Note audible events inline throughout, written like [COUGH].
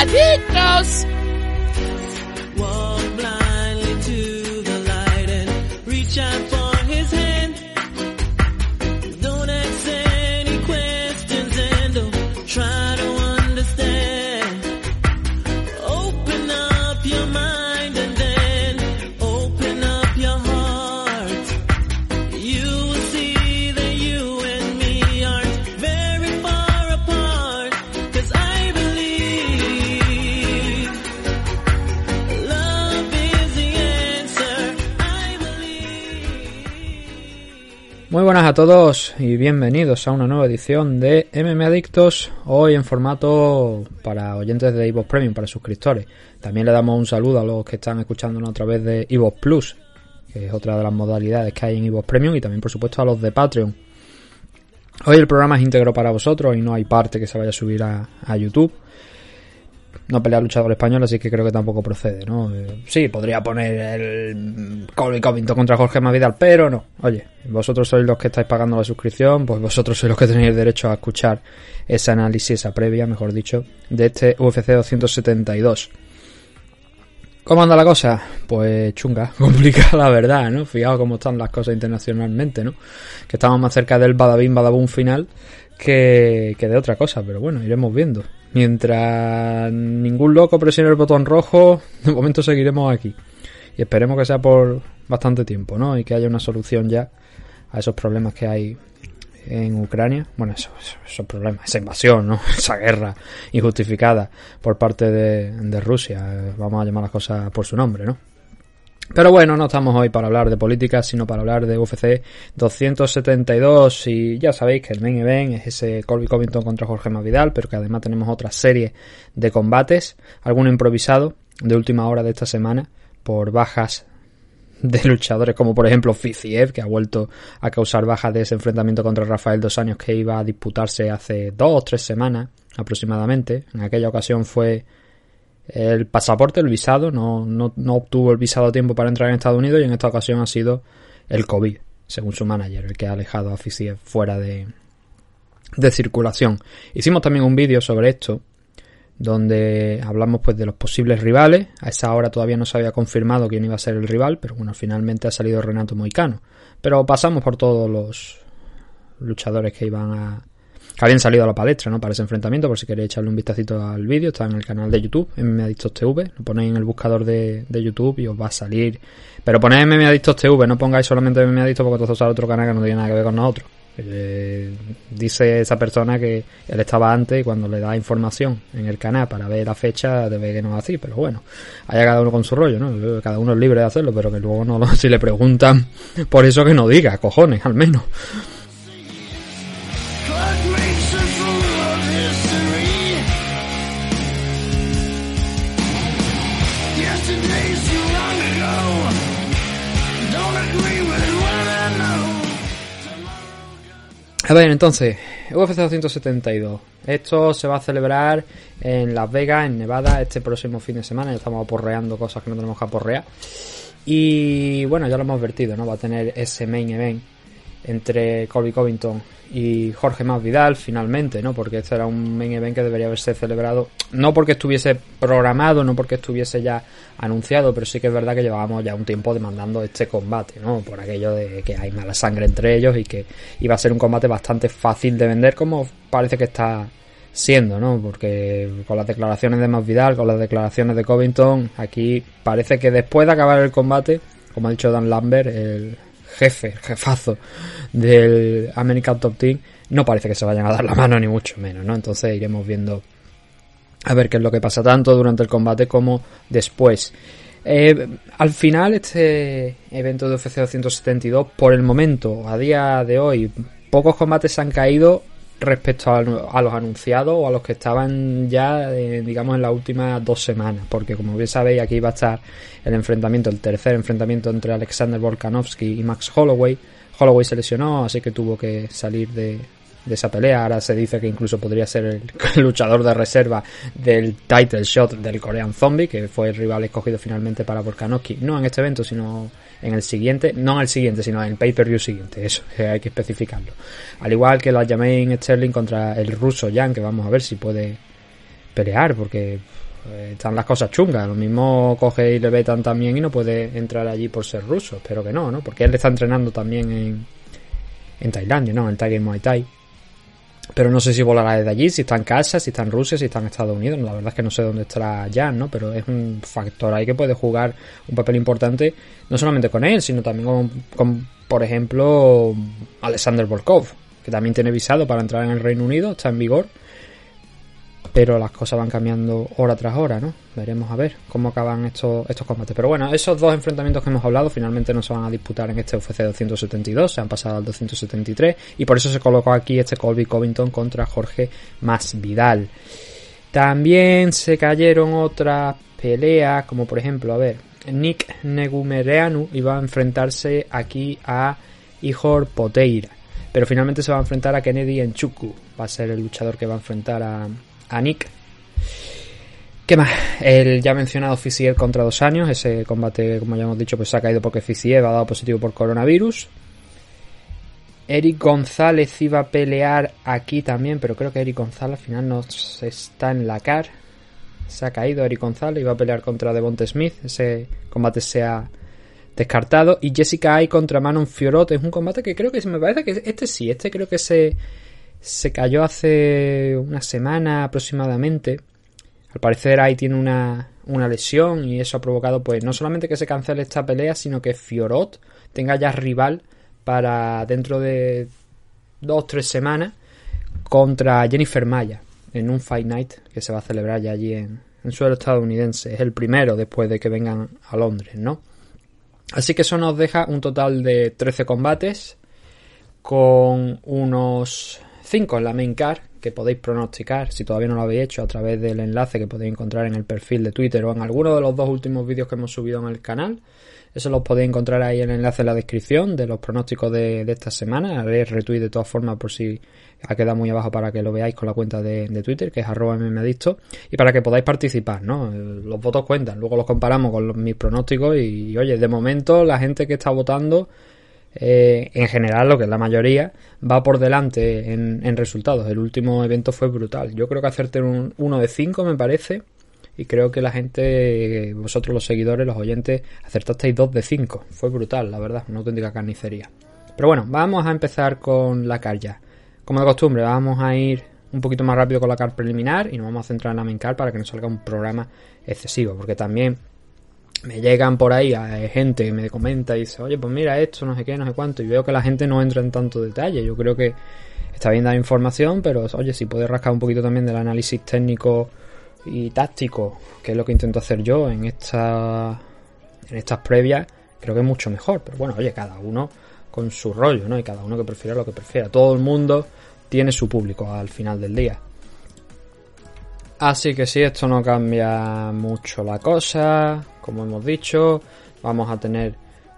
adictos. A todos y bienvenidos a una nueva edición de MM Adictos, hoy en formato para oyentes de Evox Premium, para suscriptores. También le damos un saludo a los que están escuchándonos a través de Evox Plus, que es otra de las modalidades que hay en Evox Premium, y también por supuesto a los de Patreon. Hoy el programa es íntegro para vosotros y no hay parte que se vaya a subir a YouTube no pelea luchador español, así que creo que tampoco procede, ¿no? Eh, sí, podría poner el Colby Covington contra Jorge Mavidal, pero no. Oye, vosotros sois los que estáis pagando la suscripción, pues vosotros sois los que tenéis derecho a escuchar ese análisis, esa previa, mejor dicho, de este UFC 272. ¿Cómo anda la cosa? Pues chunga, [LAUGHS] complicada la verdad, ¿no? Fijaos cómo están las cosas internacionalmente, ¿no? Que estamos más cerca del Badabim Badabum final que, que de otra cosa, pero bueno, iremos viendo. Mientras ningún loco presione el botón rojo, [LAUGHS] de momento seguiremos aquí. Y esperemos que sea por bastante tiempo, ¿no? Y que haya una solución ya a esos problemas que hay en Ucrania. Bueno, esos, esos problemas, esa invasión, ¿no? [LAUGHS] Esa guerra injustificada por parte de, de Rusia. Vamos a llamar las cosas por su nombre, ¿no? Pero bueno, no estamos hoy para hablar de política, sino para hablar de UFC 272 y ya sabéis que el main event es ese Colby Covington contra Jorge Masvidal, pero que además tenemos otra serie de combates, alguno improvisado de última hora de esta semana por bajas de luchadores como por ejemplo Fiziev que ha vuelto a causar bajas de ese enfrentamiento contra Rafael dos años que iba a disputarse hace dos o tres semanas aproximadamente. En aquella ocasión fue el pasaporte, el visado, no, no, no, obtuvo el visado a tiempo para entrar en Estados Unidos y en esta ocasión ha sido el COVID, según su manager, el que ha alejado a Fisiev fuera de, de circulación. Hicimos también un vídeo sobre esto, donde hablamos pues de los posibles rivales. A esa hora todavía no se había confirmado quién iba a ser el rival, pero bueno, finalmente ha salido Renato Moicano. Pero pasamos por todos los luchadores que iban a, habían salido a la palestra, ¿no? Para ese enfrentamiento, por si queréis echarle un vistacito al vídeo, está en el canal de YouTube, MMAdictos TV, lo ponéis en el buscador de, de, YouTube y os va a salir. Pero ponéis MMAdictos TV, no pongáis solamente MMAdictos porque entonces sale otro canal que no tiene nada que ver con nosotros. Eh, dice esa persona que él estaba antes y cuando le da información en el canal para ver la fecha debe que no es así, pero bueno, haya cada uno con su rollo, ¿no? Cada uno es libre de hacerlo, pero que luego no, [LAUGHS] si le preguntan por eso que no diga, cojones, al menos. A ver, entonces, UFC 272. Esto se va a celebrar en Las Vegas, en Nevada, este próximo fin de semana. Ya estamos aporreando cosas que no tenemos que aporrear. Y bueno, ya lo hemos advertido, ¿no? Va a tener ese main event entre Colby Covington y Jorge Masvidal finalmente, ¿no? Porque este era un main event que debería haberse celebrado, no porque estuviese programado, no porque estuviese ya anunciado, pero sí que es verdad que llevábamos ya un tiempo demandando este combate, ¿no? Por aquello de que hay mala sangre entre ellos y que iba a ser un combate bastante fácil de vender como parece que está siendo, ¿no? Porque con las declaraciones de Masvidal, con las declaraciones de Covington, aquí parece que después de acabar el combate, como ha dicho Dan Lambert, el jefe, jefazo del American Top Team, no parece que se vayan a dar la mano ni mucho menos, ¿no? Entonces iremos viendo a ver qué es lo que pasa tanto durante el combate como después. Eh, al final este evento de UFC 272, por el momento, a día de hoy, pocos combates han caído respecto a, a, los anunciados o a los que estaban ya, eh, digamos, en las últimas dos semanas. Porque, como bien sabéis, aquí va a estar el enfrentamiento, el tercer enfrentamiento entre Alexander Volkanovski y Max Holloway. Holloway se lesionó, así que tuvo que salir de, esa pelea. Ahora se dice que incluso podría ser el, el, [LAUGHS] luchador de reserva del title shot del Korean Zombie, que fue el rival escogido finalmente para Volkanovski. No en este evento, sino en el siguiente. No en el siguiente, sino en el pay-per-view siguiente. Eso hay que especificarlo. Al igual que la Jermaine Sterling contra el ruso Jan, que vamos a ver si puede pelear, porque eh, están las cosas chungas. Lo mismo coge y le vetan también y no puede entrar allí por ser ruso. Espero que no, ¿no? Porque él está entrenando también en, en Tailandia, ¿no? En Tiger Muay Thai. Pero no sé si volará desde allí, si está en casa, si está en Rusia, si está en Estados Unidos. La verdad es que no sé dónde estará Jan, ¿no? Pero es un factor ahí que puede jugar un papel importante, no solamente con él, sino también con, por ejemplo, Alexander Volkov, que también tiene visado para entrar en el Reino Unido, está en vigor pero las cosas van cambiando hora tras hora, ¿no? Veremos a ver cómo acaban estos, estos combates. Pero bueno, esos dos enfrentamientos que hemos hablado finalmente no se van a disputar en este UFC 272, se han pasado al 273 y por eso se colocó aquí este Colby Covington contra Jorge Masvidal. También se cayeron otras peleas, como por ejemplo, a ver, Nick Negumereanu iba a enfrentarse aquí a Ihor Poteira, pero finalmente se va a enfrentar a Kennedy Enchuku, va a ser el luchador que va a enfrentar a a Nick. ¿Qué más? El ya mencionado Fisier contra dos años. Ese combate, como ya hemos dicho, pues se ha caído porque Fisier ha dado positivo por coronavirus. Eric González iba a pelear aquí también, pero creo que Eric González al final no está en la CAR. Se ha caído Eric González, iba a pelear contra Devonte Smith. Ese combate se ha descartado. Y Jessica Ay contra Manon Fiorot. Es un combate que creo que me parece que este sí, este creo que se se cayó hace una semana aproximadamente. Al parecer ahí tiene una, una lesión y eso ha provocado pues no solamente que se cancele esta pelea, sino que Fiorot tenga ya rival para dentro de dos o tres semanas contra Jennifer Maya en un Fight Night que se va a celebrar ya allí en, en suelo estadounidense. Es el primero después de que vengan a Londres, ¿no? Así que eso nos deja un total de 13 combates con unos 5 en la main car que podéis pronosticar si todavía no lo habéis hecho a través del enlace que podéis encontrar en el perfil de Twitter o en alguno de los dos últimos vídeos que hemos subido en el canal. Eso lo podéis encontrar ahí en el enlace en la descripción de los pronósticos de, esta semana. Haré retweet de todas formas por si ha quedado muy abajo para que lo veáis con la cuenta de, Twitter, que es arroba mmadicto, y para que podáis participar, ¿no? Los votos cuentan, luego los comparamos con mis pronósticos y, oye, de momento la gente que está votando eh, en general, lo que es la mayoría, va por delante en, resultados. El último evento fue brutal. Yo creo que hacerte un 1 de 5 me parece. Y creo que la gente, vosotros los seguidores, los oyentes, acertasteis 2 de 5. Fue brutal, la verdad, una auténtica carnicería. Pero bueno, vamos a empezar con la car ya. Como de costumbre, vamos a ir un poquito más rápido con la car preliminar y nos vamos a centrar en la main para que no salga un programa excesivo. Porque también me llegan por ahí a gente que me comenta y dice, oye, pues mira esto, no sé qué, no sé cuánto, y veo que la gente no entra en tanto detalle. Yo creo que está bien dar información, pero oye, si puedes rascar un poquito también del análisis técnico y táctico, que es lo que intento hacer yo en esta en estas previas, creo que es mucho mejor. Pero bueno, oye, cada uno con su rollo, ¿no? Y cada uno que prefiera lo que prefiera. Todo el mundo tiene su público al final del día. Así que si esto no cambia mucho la cosa, como hemos dicho, vamos a tener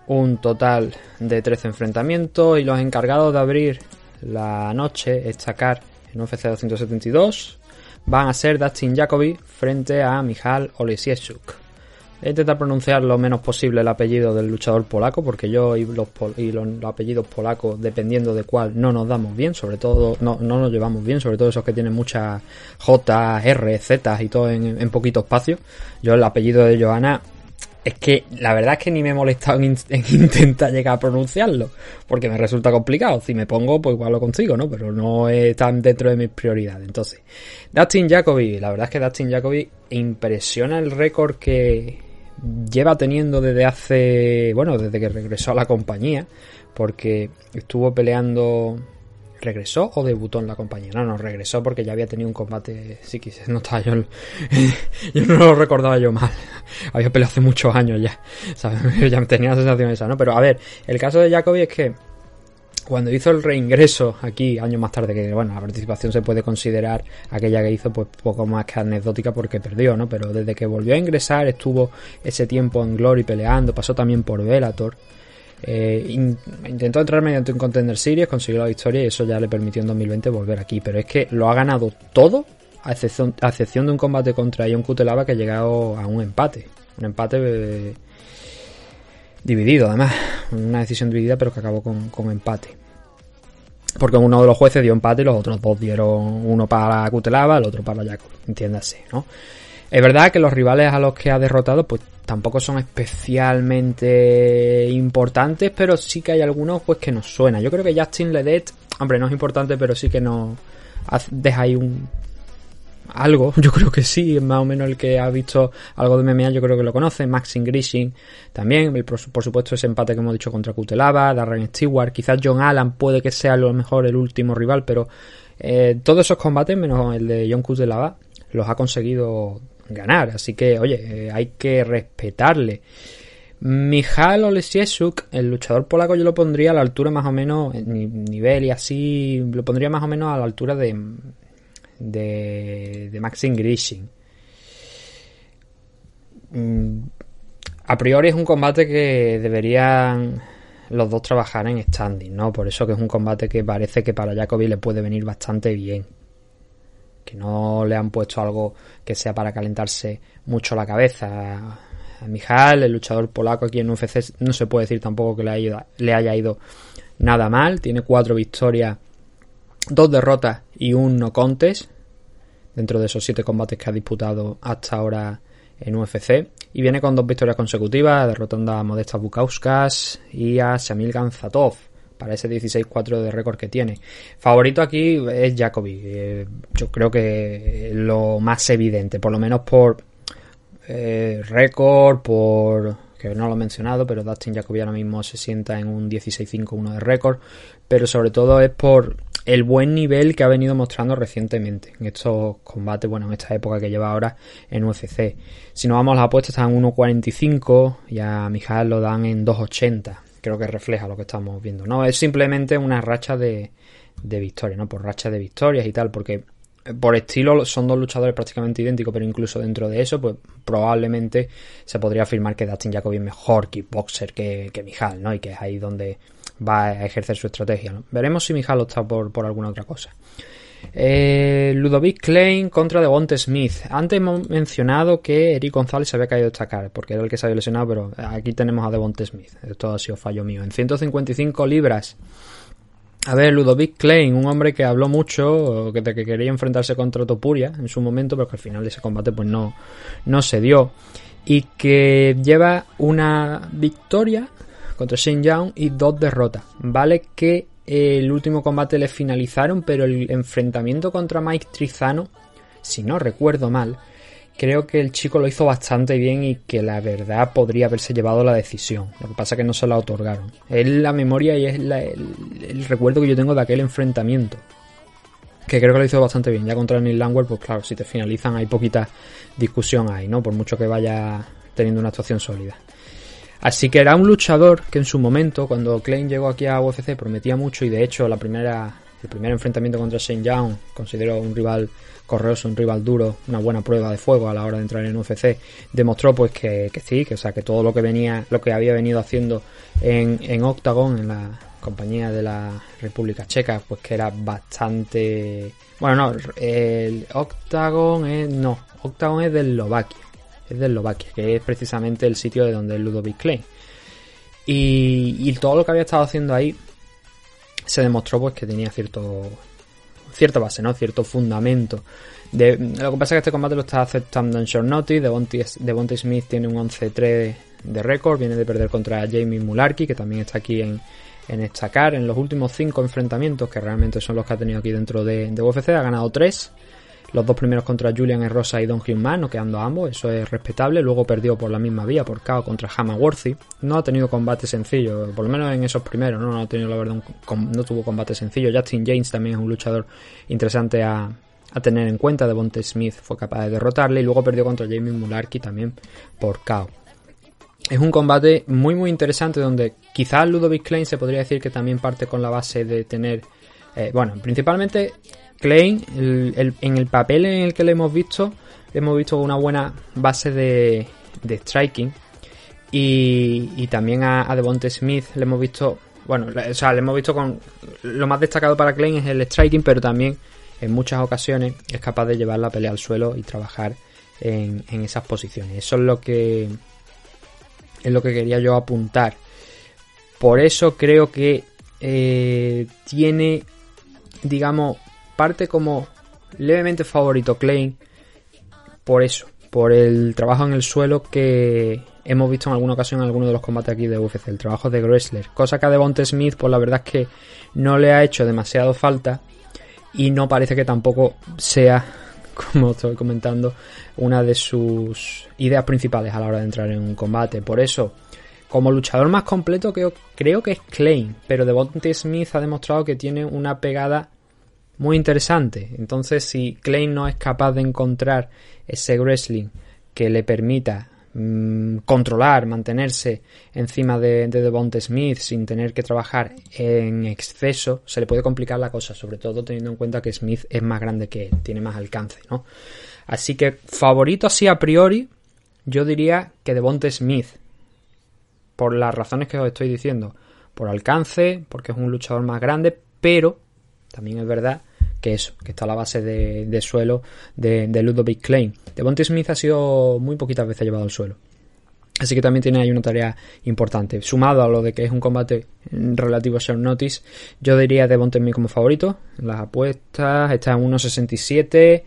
un total de 13 enfrentamientos y los encargados de abrir la noche, estacar en UFC 272, van a ser Dustin Jacoby frente a Michal Olesieszczuk. Voy a pronunciar lo menos posible el apellido del luchador polaco, porque yo y los, apellidos polacos, dependiendo de cuál, no nos damos bien, sobre todo, no, nos llevamos bien, sobre todo esos que tienen muchas J, R, Z y todo en, poquito espacio. Yo el apellido de Johanna es que la verdad es que ni me he molestado en, [LAUGHS] intentar llegar a pronunciarlo, porque me resulta complicado. Si me pongo, pues igual lo consigo, ¿no? Pero no tan dentro de mis prioridades. Entonces, Dustin Jacoby, la verdad es que Dustin Jacoby impresiona el récord que, lleva teniendo desde hace, bueno, desde que regresó a la compañía, porque estuvo peleando, regresó o debutó en la compañía. No, no, regresó porque ya había tenido un combate, sí, quizás no estaba [LAUGHS] yo, yo no lo recordaba yo mal. [LAUGHS] Había peleado hace muchos años ya, [LAUGHS] ¿sabes? ya tenía la sensación esa, ¿no? Pero a ver, el caso de Jacoby es que cuando hizo el reingreso aquí, años más tarde, que bueno, la participación se puede considerar aquella que hizo pues poco más que anecdótica porque perdió, ¿no? Pero desde que volvió a ingresar estuvo ese tiempo en Glory peleando, pasó también por Velator. Eh, intentó entrar mediante un Contender Series, consiguió la victoria y eso ya le permitió en 2020 volver aquí. Pero es que lo ha ganado todo, a excepción, a excepción de un combate contra Ion Kutelava que ha llegado a un empate. Un empate... Eh, dividido además, una decisión dividida pero que acabó con, empate. Porque uno de los jueces dio empate y los otros dos dieron uno para Cutelaba, el otro para Jacob, entiéndase, ¿no? Es verdad que los rivales a los que ha derrotado, pues tampoco son especialmente importantes, pero sí que hay algunos pues que nos suena. Yo creo que Justin Ledet, hombre, no es importante, pero sí que nos deja ahí un algo, [LAUGHS] yo creo que sí, más o menos el que ha visto algo de MMA, yo creo que lo conoce, Maxim Grishin también, por, supuesto ese empate que hemos dicho contra Kutelava, Darren Stewart, quizás John Allen puede que sea a lo mejor el último rival, pero eh, todos esos combates, menos el de John Kutelava, los ha conseguido ganar. Así que, oye, eh, hay que respetarle. Michal Olesiesuk, el luchador polaco, yo lo pondría a la altura más o menos, en nivel y así, lo pondría más o menos a la altura de, de, de Maxim Grishin. Mm, a priori es un combate que deberían los dos trabajar en standing, ¿no? Por eso que es un combate que parece que para Jacobi le puede venir bastante bien que no le han puesto algo que sea para calentarse mucho la cabeza. A Mijal, el luchador polaco aquí en UFC, no se puede decir tampoco que le haya, ido, le haya ido nada mal. Tiene cuatro victorias, dos derrotas y un no contest dentro de esos siete combates que ha disputado hasta ahora en UFC. Y viene con dos victorias consecutivas, derrotando a Modesta Bukauskas y a Shamil Ganzatov para ese 16-4 de récord que tiene. Favorito aquí es Jacoby. Eh, yo creo que lo más evidente, por lo menos por eh, récord, por que no lo he mencionado, pero Dustin Jacoby ahora mismo se sienta en un 16-5-1 de récord, pero sobre todo es por el buen nivel que ha venido mostrando recientemente en estos combates, bueno, en esta época que lleva ahora en UFC. Si nos vamos a las apuestas, están en 1.45 y a Mijal lo dan en 2.80 creo que refleja lo que estamos viendo. No es simplemente una racha de, de victorias, ¿no? Por racha de victorias y tal, porque eh, por estilo son dos luchadores prácticamente idénticos, pero incluso dentro de eso, pues probablemente se podría afirmar que Dustin Jacoby es mejor kickboxer que, que Mijal, ¿no? Y que es ahí donde va a ejercer su estrategia. Veremos si Mijal opta por, por alguna otra cosa. Eh, Ludovic Klein contra Devonte Smith. Antes hemos mencionado que Eric González se había caído a destacar porque era el que se había lesionado, pero aquí tenemos a Devonte Smith. Esto ha sido fallo mío. En 155 libras. A ver, Ludovic Klein, un hombre que habló mucho, de que quería enfrentarse contra Topuria en su momento, pero que al final de ese combate pues no, no se dio. Y que lleva una victoria contra Shane Young y dos derrotas. Vale que el último combate le finalizaron, pero el enfrentamiento contra Mike Trizano, si no recuerdo mal, creo que el chico lo hizo bastante bien y que la verdad podría haberse llevado la decisión. Lo que pasa es que no se la otorgaron. Es la memoria y es el, recuerdo que yo tengo de aquel enfrentamiento. Que creo que lo hizo bastante bien. Ya contra Neil Langwell, pues claro, si te finalizan hay poquita discusión ahí, ¿no? Por mucho que vaya teniendo una actuación sólida. Así que era un luchador que en su momento, cuando Klein llegó aquí a UFC, prometía mucho y de hecho la primera, el primer enfrentamiento contra Shane Young consideró un rival correoso, un rival duro, una buena prueba de fuego a la hora de entrar en UFC, demostró pues que, sí, que, o sea, que todo lo que venía, lo que había venido haciendo en, en Octagon, en la compañía de la República Checa, pues que era bastante... Bueno, no, el Octagon es... no, Octagon es de Eslovaquia es de Eslovaquia, que es precisamente el sitio de donde es Ludovic Klein. Y, todo lo que había estado haciendo ahí se demostró pues que tenía cierto cierta base, ¿no? Cierto fundamento. De, lo que pasa es que este combate lo está aceptando en short notice. Devontae, Smith tiene un 11-3 de récord. Viene de perder contra Jamie Mularki, que también está aquí en, en estacar. En los últimos 5 enfrentamientos, que realmente son los que ha tenido aquí dentro de, de UFC, ha ganado 3. Los dos primeros contra Julian Rosa y Don no quedando ambos, eso es respetable. Luego perdió por la misma vía, por KO contra Worthy. No ha tenido combate sencillo, por lo menos en esos primeros, no, no ha tenido la verdad, no tuvo combate sencillo. Justin James también es un luchador interesante a, tener en cuenta. Devonte Smith fue capaz de derrotarle y luego perdió contra Jamie Mularkey también por KO. Es un combate muy muy interesante donde quizás Ludovic Klein se podría decir que también parte con la base de tener, eh, bueno, principalmente Klein, en el papel en el que le hemos visto, hemos visto una buena base de, striking. Y, también a, a Devonte Smith le hemos visto, bueno, o sea, le hemos visto con. Lo más destacado para Klein es el striking, pero también en muchas ocasiones es capaz de llevar la pelea al suelo y trabajar en, esas posiciones. Eso es lo que. Es lo que quería yo apuntar. Por eso creo que eh, tiene, digamos, parte como levemente favorito Klein por eso, por el trabajo en el suelo que hemos visto en alguna ocasión en alguno de los combates aquí de UFC, el trabajo de Gressler, cosa que a Devonte Smith, pues la verdad es que no le ha hecho demasiado falta y no parece que tampoco sea, [LAUGHS] como estoy comentando, una de sus ideas principales a la hora de entrar en un combate. Por eso, como luchador más completo creo, creo que es Klein, pero Devonte Smith ha demostrado que tiene una pegada muy interesante. Entonces, si Klein no es capaz de encontrar ese wrestling que le permita mm, controlar, mantenerse encima de, de Devonte Smith sin tener que trabajar en exceso, se le puede complicar la cosa, sobre todo teniendo en cuenta que Smith es más grande que él, tiene más alcance, ¿no? Así que favorito así a priori, yo diría que Devonte Smith, por las razones que os estoy diciendo, por alcance, porque es un luchador más grande, pero también es verdad que eso, que está a la base de, suelo de, Ludovic Klein. Devontae Smith ha sido muy poquitas veces llevado al suelo. Así que también tiene ahí una tarea importante. Sumado a lo de que es un combate relativo a short notice, yo diría Devontae Smith como favorito. Las apuestas está en 1.67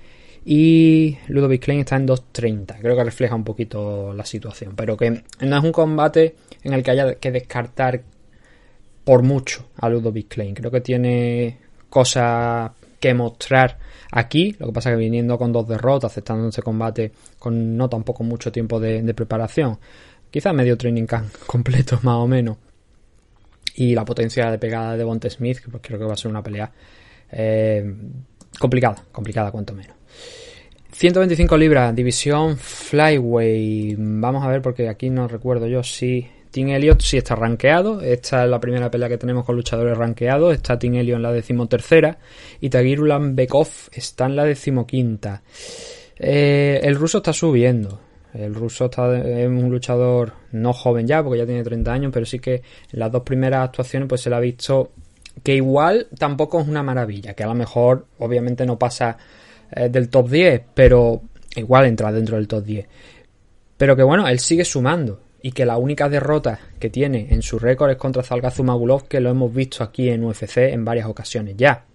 y Ludovic Klein está en 2.30. Creo que refleja un poquito la situación. Pero que no es un combate en el que haya que descartar por mucho a Ludovic Klein. Creo que tiene cosas que mostrar aquí. Lo que pasa que viniendo con dos derrotas, aceptando este combate con no tampoco mucho tiempo de, preparación, quizá medio training camp [LAUGHS] completo más o menos. Y la potencia de pegada de Bonte Smith, que pues creo que va a ser una pelea eh, complicada, complicada cuanto menos. 125 libras, división Flyway. Vamos a ver porque aquí no recuerdo yo si Tim Elliott sí está rankeado. Esta es la primera pelea que tenemos con luchadores rankeados. Está Tim Elliott en la decimotercera. Y Tagirulan Bekov está en la decimoquinta. Eh, el ruso está subiendo. El ruso está, es un luchador no joven ya, porque ya tiene 30 años, pero sí que en las dos primeras actuaciones pues se le ha visto que igual tampoco es una maravilla, que a lo mejor obviamente no pasa eh, del top 10, pero igual entra dentro del top 10. Pero que bueno, él sigue sumando y que la única derrota que tiene en su récord es contra Zalgazumagulov, que lo hemos visto aquí en UFC en varias ocasiones ya.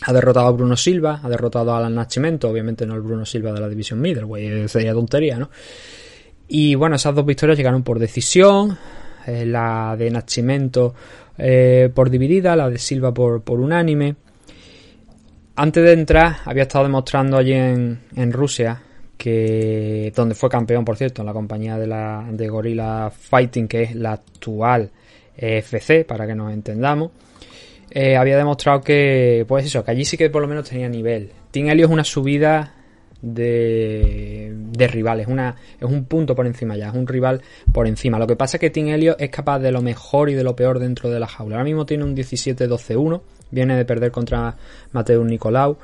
Ha derrotado a Bruno Silva, ha derrotado a Alan Nascimento, obviamente no el Bruno Silva de la división middleweight, sería tontería, ¿no? Y bueno, esas dos victorias llegaron por decisión, eh, la de Nascimento eh, por dividida, la de Silva por, por unánime. Antes de entrar, había estado demostrando allí en, en Rusia que donde fue campeón, por cierto, en la compañía de, la, de Gorilla Fighting, que es la actual FC, para que nos entendamos, eh, había demostrado que, pues eso, que allí sí que por lo menos tenía nivel. Team Helio es una subida de, rivales, una, es un punto por encima ya, es un rival por encima. Lo que pasa es que Team Helio es capaz de lo mejor y de lo peor dentro de la jaula. Ahora mismo tiene un 17-12-1, viene de perder contra Mateo Nicolau.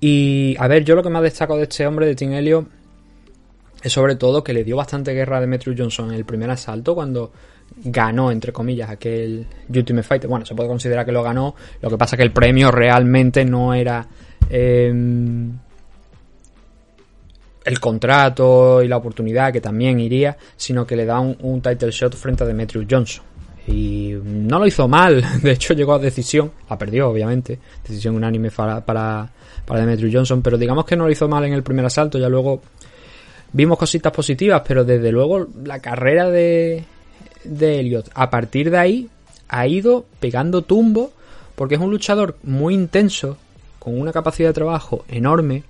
Y a ver, yo lo que más destaco de este hombre, de Team Helio, es sobre todo que le dio bastante guerra a Demetrius Johnson en el primer asalto cuando ganó, entre comillas, aquel Ultimate Fighter. Bueno, se puede considerar que lo ganó, lo que pasa que el premio realmente no era em, el contrato y la oportunidad, que también iría, sino que le da un, title shot frente a Demetrius Johnson. Y no lo hizo mal, [LAUGHS] de hecho llegó a decisión, la perdió obviamente, decisión unánime para, para Demetrius Johnson, pero digamos que no lo hizo mal en el primer asalto, ya luego vimos cositas positivas, pero desde luego la carrera de, de Elliot a partir de ahí ha ido pegando tumbo porque es un luchador muy intenso, con una capacidad de trabajo enorme,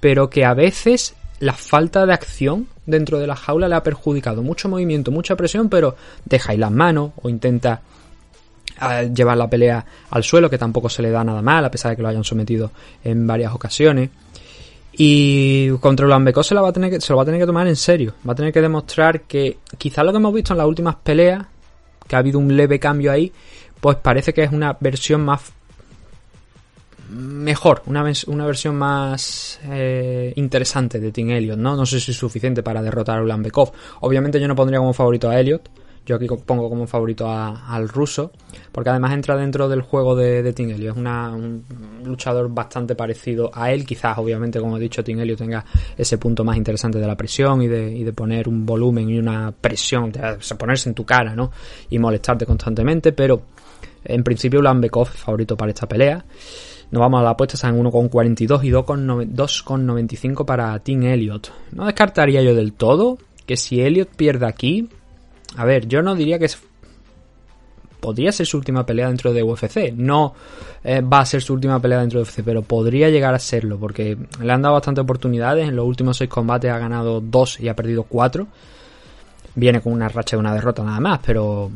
pero que a veces la falta de acción dentro de la jaula le ha perjudicado. Mucho movimiento, mucha presión, pero ahí las manos o intenta ah, llevar la pelea al suelo, que tampoco se le da nada mal, a pesar de que lo hayan sometido en varias ocasiones. Y contra Ulanbeco se, la va a tener que, se lo va a tener que tomar en serio. Va a tener que demostrar que quizás lo que hemos visto en las últimas peleas, que ha habido un leve cambio ahí, pues parece que es una versión más mejor, una, una versión más eh, interesante de Team Elliot, ¿no? No sé si es suficiente para derrotar a Ulanbekov. Obviamente yo no pondría como favorito a Elliot, yo aquí pongo como favorito al ruso, porque además entra dentro del juego de, de Tingelio. Es un luchador bastante parecido a él. Quizás, obviamente, como he dicho, Tingelio tenga ese punto más interesante de la presión y de, y de poner un volumen y una presión, de ponerse en tu cara, ¿no? Y molestarte constantemente, pero en principio Bekov es favorito para esta pelea. Nos vamos a la apuesta, están en 1,42 y 2,95 para Team Elliot. No descartaría yo del todo que si Elliot pierde aquí, a ver, yo no diría que podría ser su última pelea dentro de UFC. No eh, va a ser su última pelea dentro de UFC, pero podría llegar a serlo, porque le han dado bastantes oportunidades. En los últimos seis combates ha ganado dos y ha perdido cuatro. Viene con una racha de una derrota nada más, pero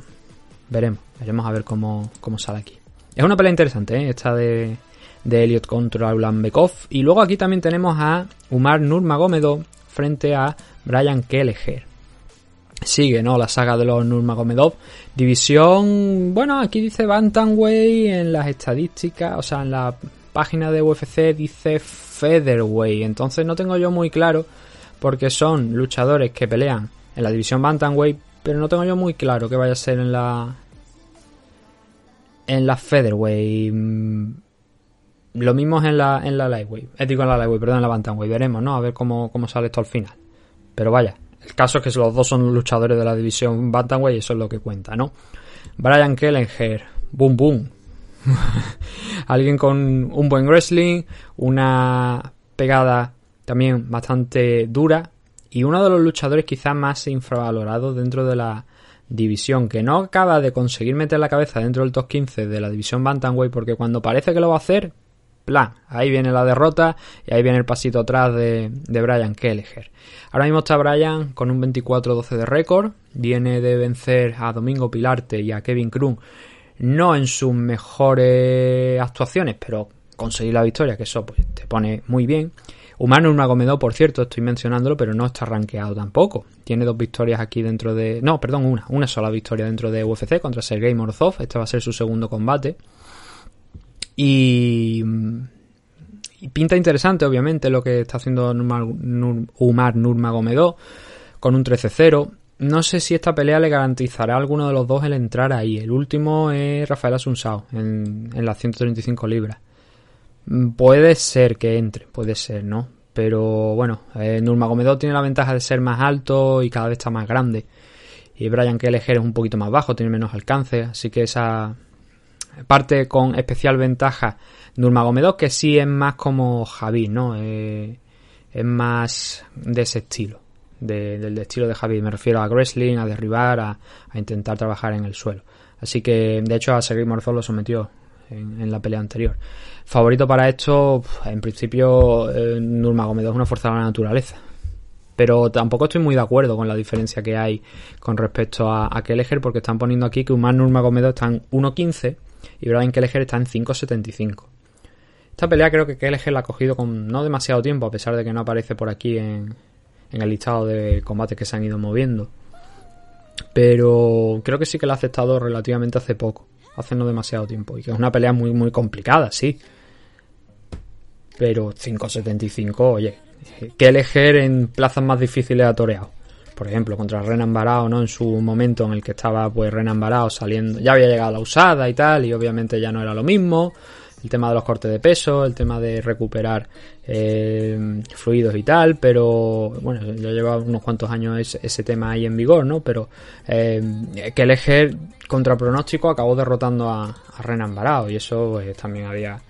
veremos. Veremos a ver cómo, sale aquí. Es una pelea interesante, ¿eh? esta de, de Elliot contra Ulanbekov. Y luego aquí también tenemos a Umar Nurmagomedov frente a Brian Kelleher sigue, ¿no? La saga de los Nurmagomedov. División, bueno, aquí dice Bantamweight en las estadísticas, o sea, en la página de UFC dice Featherweight. Entonces no tengo yo muy claro porque son luchadores que pelean en la división Bantamweight, pero no tengo yo muy claro que vaya a ser en la en la Featherweight. Mm, lo mismo es en la en la Lightweight, eh, digo en la Lightweight, perdón, en la Bantamweight, veremos, ¿no? A ver cómo, cómo sale esto al final. Pero vaya, el caso es que los dos son luchadores de la división Bantamweight y eso es lo que cuenta, ¿no? Brian Kelleher, boom boom. [LAUGHS] Alguien con un buen wrestling, una pegada también bastante dura y uno de los luchadores quizás más infravalorados dentro de la división, que no acaba de conseguir meter la cabeza dentro del top 15 de la división Bantamweight porque cuando parece que lo va a hacer, Ahí viene la derrota y ahí viene el pasito atrás de, de Brian Kelleher. Ahora mismo está Brian con un 24-12 de récord. Viene de vencer a Domingo Pilarte y a Kevin Krum. No en sus mejores actuaciones, pero conseguir la victoria, que eso pues, te pone muy bien. Humano Nurmagomedov, por cierto, estoy mencionándolo, pero no está rankeado tampoco. Tiene dos victorias aquí dentro de... No, perdón, una. Una sola victoria dentro de UFC contra Sergei Morozov. Este va a ser su segundo combate. Y, pinta interesante, obviamente, lo que está haciendo Umar Nurmagomedov con un 13-0. No sé si esta pelea le garantizará a alguno de los dos el entrar ahí. El último es Rafael Asunsao en, en las 135 libras. Mm, puede ser que entre, puede ser, ¿no? Pero bueno, eh, Nurmagomedov tiene la ventaja de ser más alto y cada vez está más grande. Y Brian Kelleher es un poquito más bajo, tiene menos alcance, así que esa, parte con especial ventaja Nurmagomedov, que sí es más como Javi, ¿no? Eh, es más de ese estilo, del estilo de Javi. Me refiero a wrestling, a derribar, a, intentar trabajar en el suelo. Así que, de hecho, a Sergei Morzov lo sometió en, la pelea anterior. Favorito para esto, en principio, eh, Nurmagomedov es una fuerza de la naturaleza. Pero tampoco estoy muy de acuerdo con la diferencia que hay con respecto a, a Kelleher, porque están poniendo aquí que Umar Nurmagomedov está en 1.15 y Brian Kelleher está en 5.75. Esta pelea creo que Kelleher la ha cogido con no demasiado tiempo, a pesar de que no aparece por aquí en, el listado de combates que se han ido moviendo. Pero creo que sí que la ha aceptado relativamente hace poco, hace no demasiado tiempo, y que es una pelea muy, muy complicada, sí. Pero 5.75, oye, Kelleher en plazas más difíciles ha toreado por ejemplo, contra Renan Barao, ¿no? En su momento en el que estaba, pues, Renan Barao saliendo, ya había llegado a la usada y tal, y obviamente ya no era lo mismo. El tema de los cortes de peso, el tema de recuperar eh, fluidos y tal, pero bueno, yo llevaba unos cuantos años ese, tema ahí en vigor, ¿no? Pero eh, que el eje contra pronóstico acabó derrotando a, Renan Barao y eso pues, también había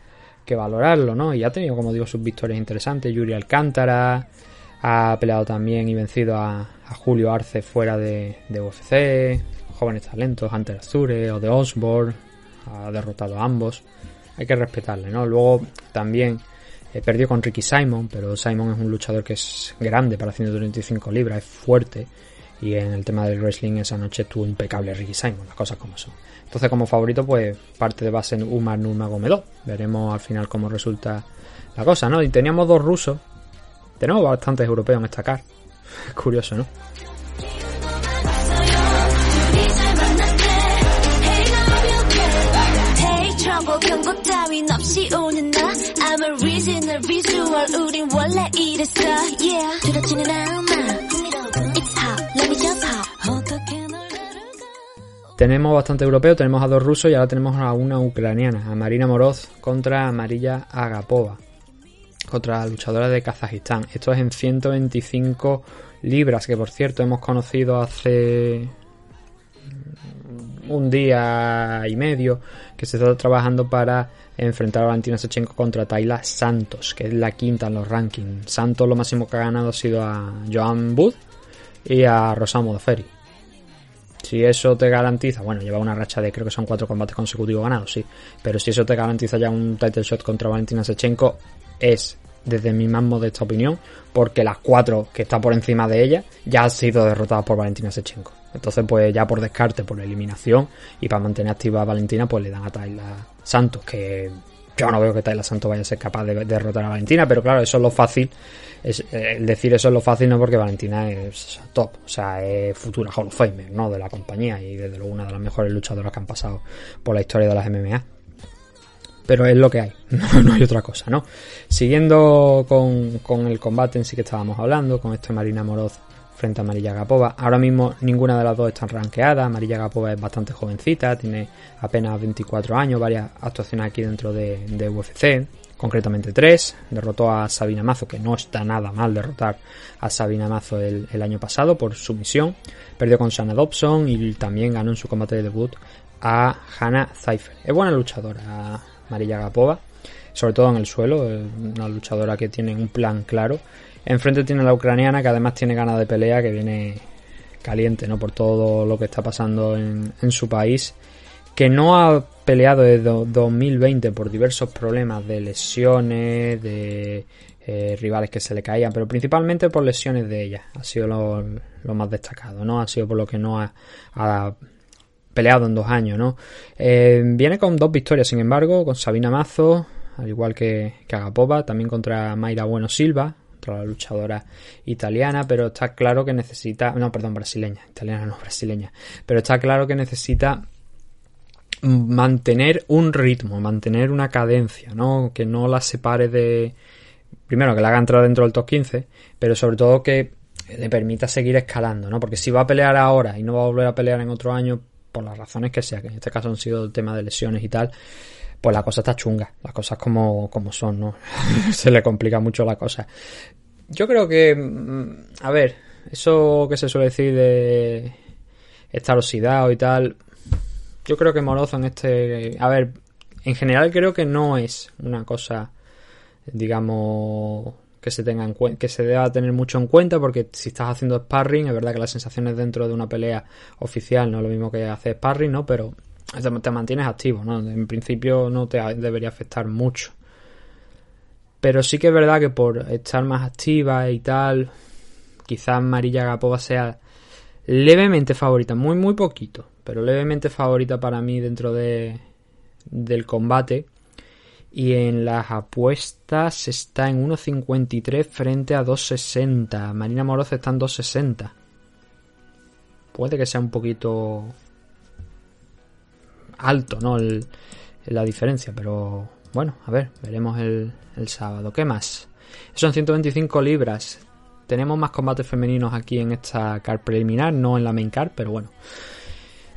que valorarlo, ¿no? Y ha tenido, como digo, sus victorias interesantes. Yuri Alcántara ha peleado también y vencido a, a Julio Arce fuera de, UFC, jóvenes talentos, Hunter Azure o de Osborne, ha derrotado a ambos. Hay que respetarle, ¿no? Luego también eh, perdió con Ricky Simon, pero Simon es un luchador que es grande para 135 libras, es fuerte. Y en el tema del wrestling esa noche estuvo impecable Ricky Simon, las cosas como son. Entonces como favorito pues parte de base Umar Nurmagomedov. Veremos al final cómo resulta la cosa, ¿no? Y teníamos dos rusos. Tenemos bastantes europeos en esta car. Curioso, ¿no? Tenemos bastante europeo, tenemos a dos rusos y ahora tenemos a una ucraniana, a Marina Moroz contra Amarilla Agapova contra la luchadora de Kazajistán. Esto es en 125 libras, que por cierto hemos conocido hace un día y medio que se está trabajando para enfrentar a Valentina Sechenko contra Tayla Santos, que es la quinta en los rankings. Santos lo máximo que ha ganado ha sido a Joan Bud y a Rosamo Doferi. Si eso te garantiza, bueno, lleva una racha de creo que son cuatro combates consecutivos ganados, sí, pero si eso te garantiza ya un title shot contra Valentina Sechenko, es desde mi más modesta opinión, porque las cuatro que está por encima de ella ya han sido derrotadas por Valentina Sechenko. Entonces, pues ya por descarte, por eliminación y para mantener activa a Valentina, pues le dan a Tayla Santos, que yo no veo que Tayla Santos vaya a ser capaz de derrotar a Valentina, pero claro, eso es lo fácil. Es, eh, el decir eso es lo fácil no porque Valentina es top, o sea, es futura Hall of Famer, ¿no? De la compañía y desde luego una de las mejores luchadoras que han pasado por la historia de las MMA pero es lo que hay, [LAUGHS] no, hay otra cosa, ¿no? Siguiendo con, el combate en sí que estábamos hablando, con este Marina Moroz frente a Marilla Gapova. Ahora mismo ninguna de las dos están rankeadas. Marilla Gapova es bastante jovencita, tiene apenas 24 años, varias actuaciones aquí dentro de, UFC, concretamente tres. Derrotó a Sabina Mazo, que no está nada mal derrotar a Sabina Mazo el, el año pasado por su misión. Perdió con Shanna Dobson y también ganó en su combate de debut a Hannah Cypher. Es buena luchadora María Gapova, sobre todo en el suelo, una luchadora que tiene un plan claro. Enfrente tiene la ucraniana que además tiene ganas de pelea, que viene caliente, ¿no? Por todo lo que está pasando en, su país, que no ha peleado desde 2020 por diversos problemas de lesiones, de eh, rivales que se le caían, pero principalmente por lesiones de ella. Ha sido lo, más destacado, ¿no? Ha sido por lo que no ha peleado en dos años, ¿no? Eh, viene con dos victorias, sin embargo, con Sabina Mazo, al igual que, que Agapova, también contra Mayra Bueno Silva, otra luchadora italiana, pero está claro que necesita, no, perdón, brasileña, italiana no, [LAUGHS] brasileña, pero está claro que necesita mantener un ritmo, mantener una cadencia, ¿no? Que no la separe de, primero, que la haga entrar dentro del top 15, pero sobre todo que le permita seguir escalando, ¿no? Porque si va a pelear ahora y no va a volver a pelear en otro año, por las razones que sea, que en este caso han sido el tema de lesiones y tal, pues la cosa está chunga, las cosas como, como son, ¿no? [LAUGHS] se le complica mucho la cosa. Yo creo que, mm, a ver, eso que se suele decir de estar oxidado y tal, yo creo que Morozo en este, a ver, en general creo que no es una cosa, digamos, que se tenga en que se deba tener mucho en cuenta porque si estás haciendo sparring es verdad que las sensaciones dentro de una pelea oficial no es lo mismo que hacer sparring no pero te mantienes activo no en principio no te debería afectar mucho. Pero sí que es verdad que por estar más activa y tal quizás Marilla Gapova sea levemente favorita muy muy poquito pero levemente favorita para mí dentro de del combate y en las apuestas está en 1.53 frente a 2.60. Marina Moroz está en 2.60. Puede que sea un poquito alto, ¿no? la diferencia, pero bueno, a ver, veremos el, el sábado. ¿Qué más? Son 125 libras. Tenemos más combates femeninos aquí en esta car preliminar, no en la main car, pero bueno.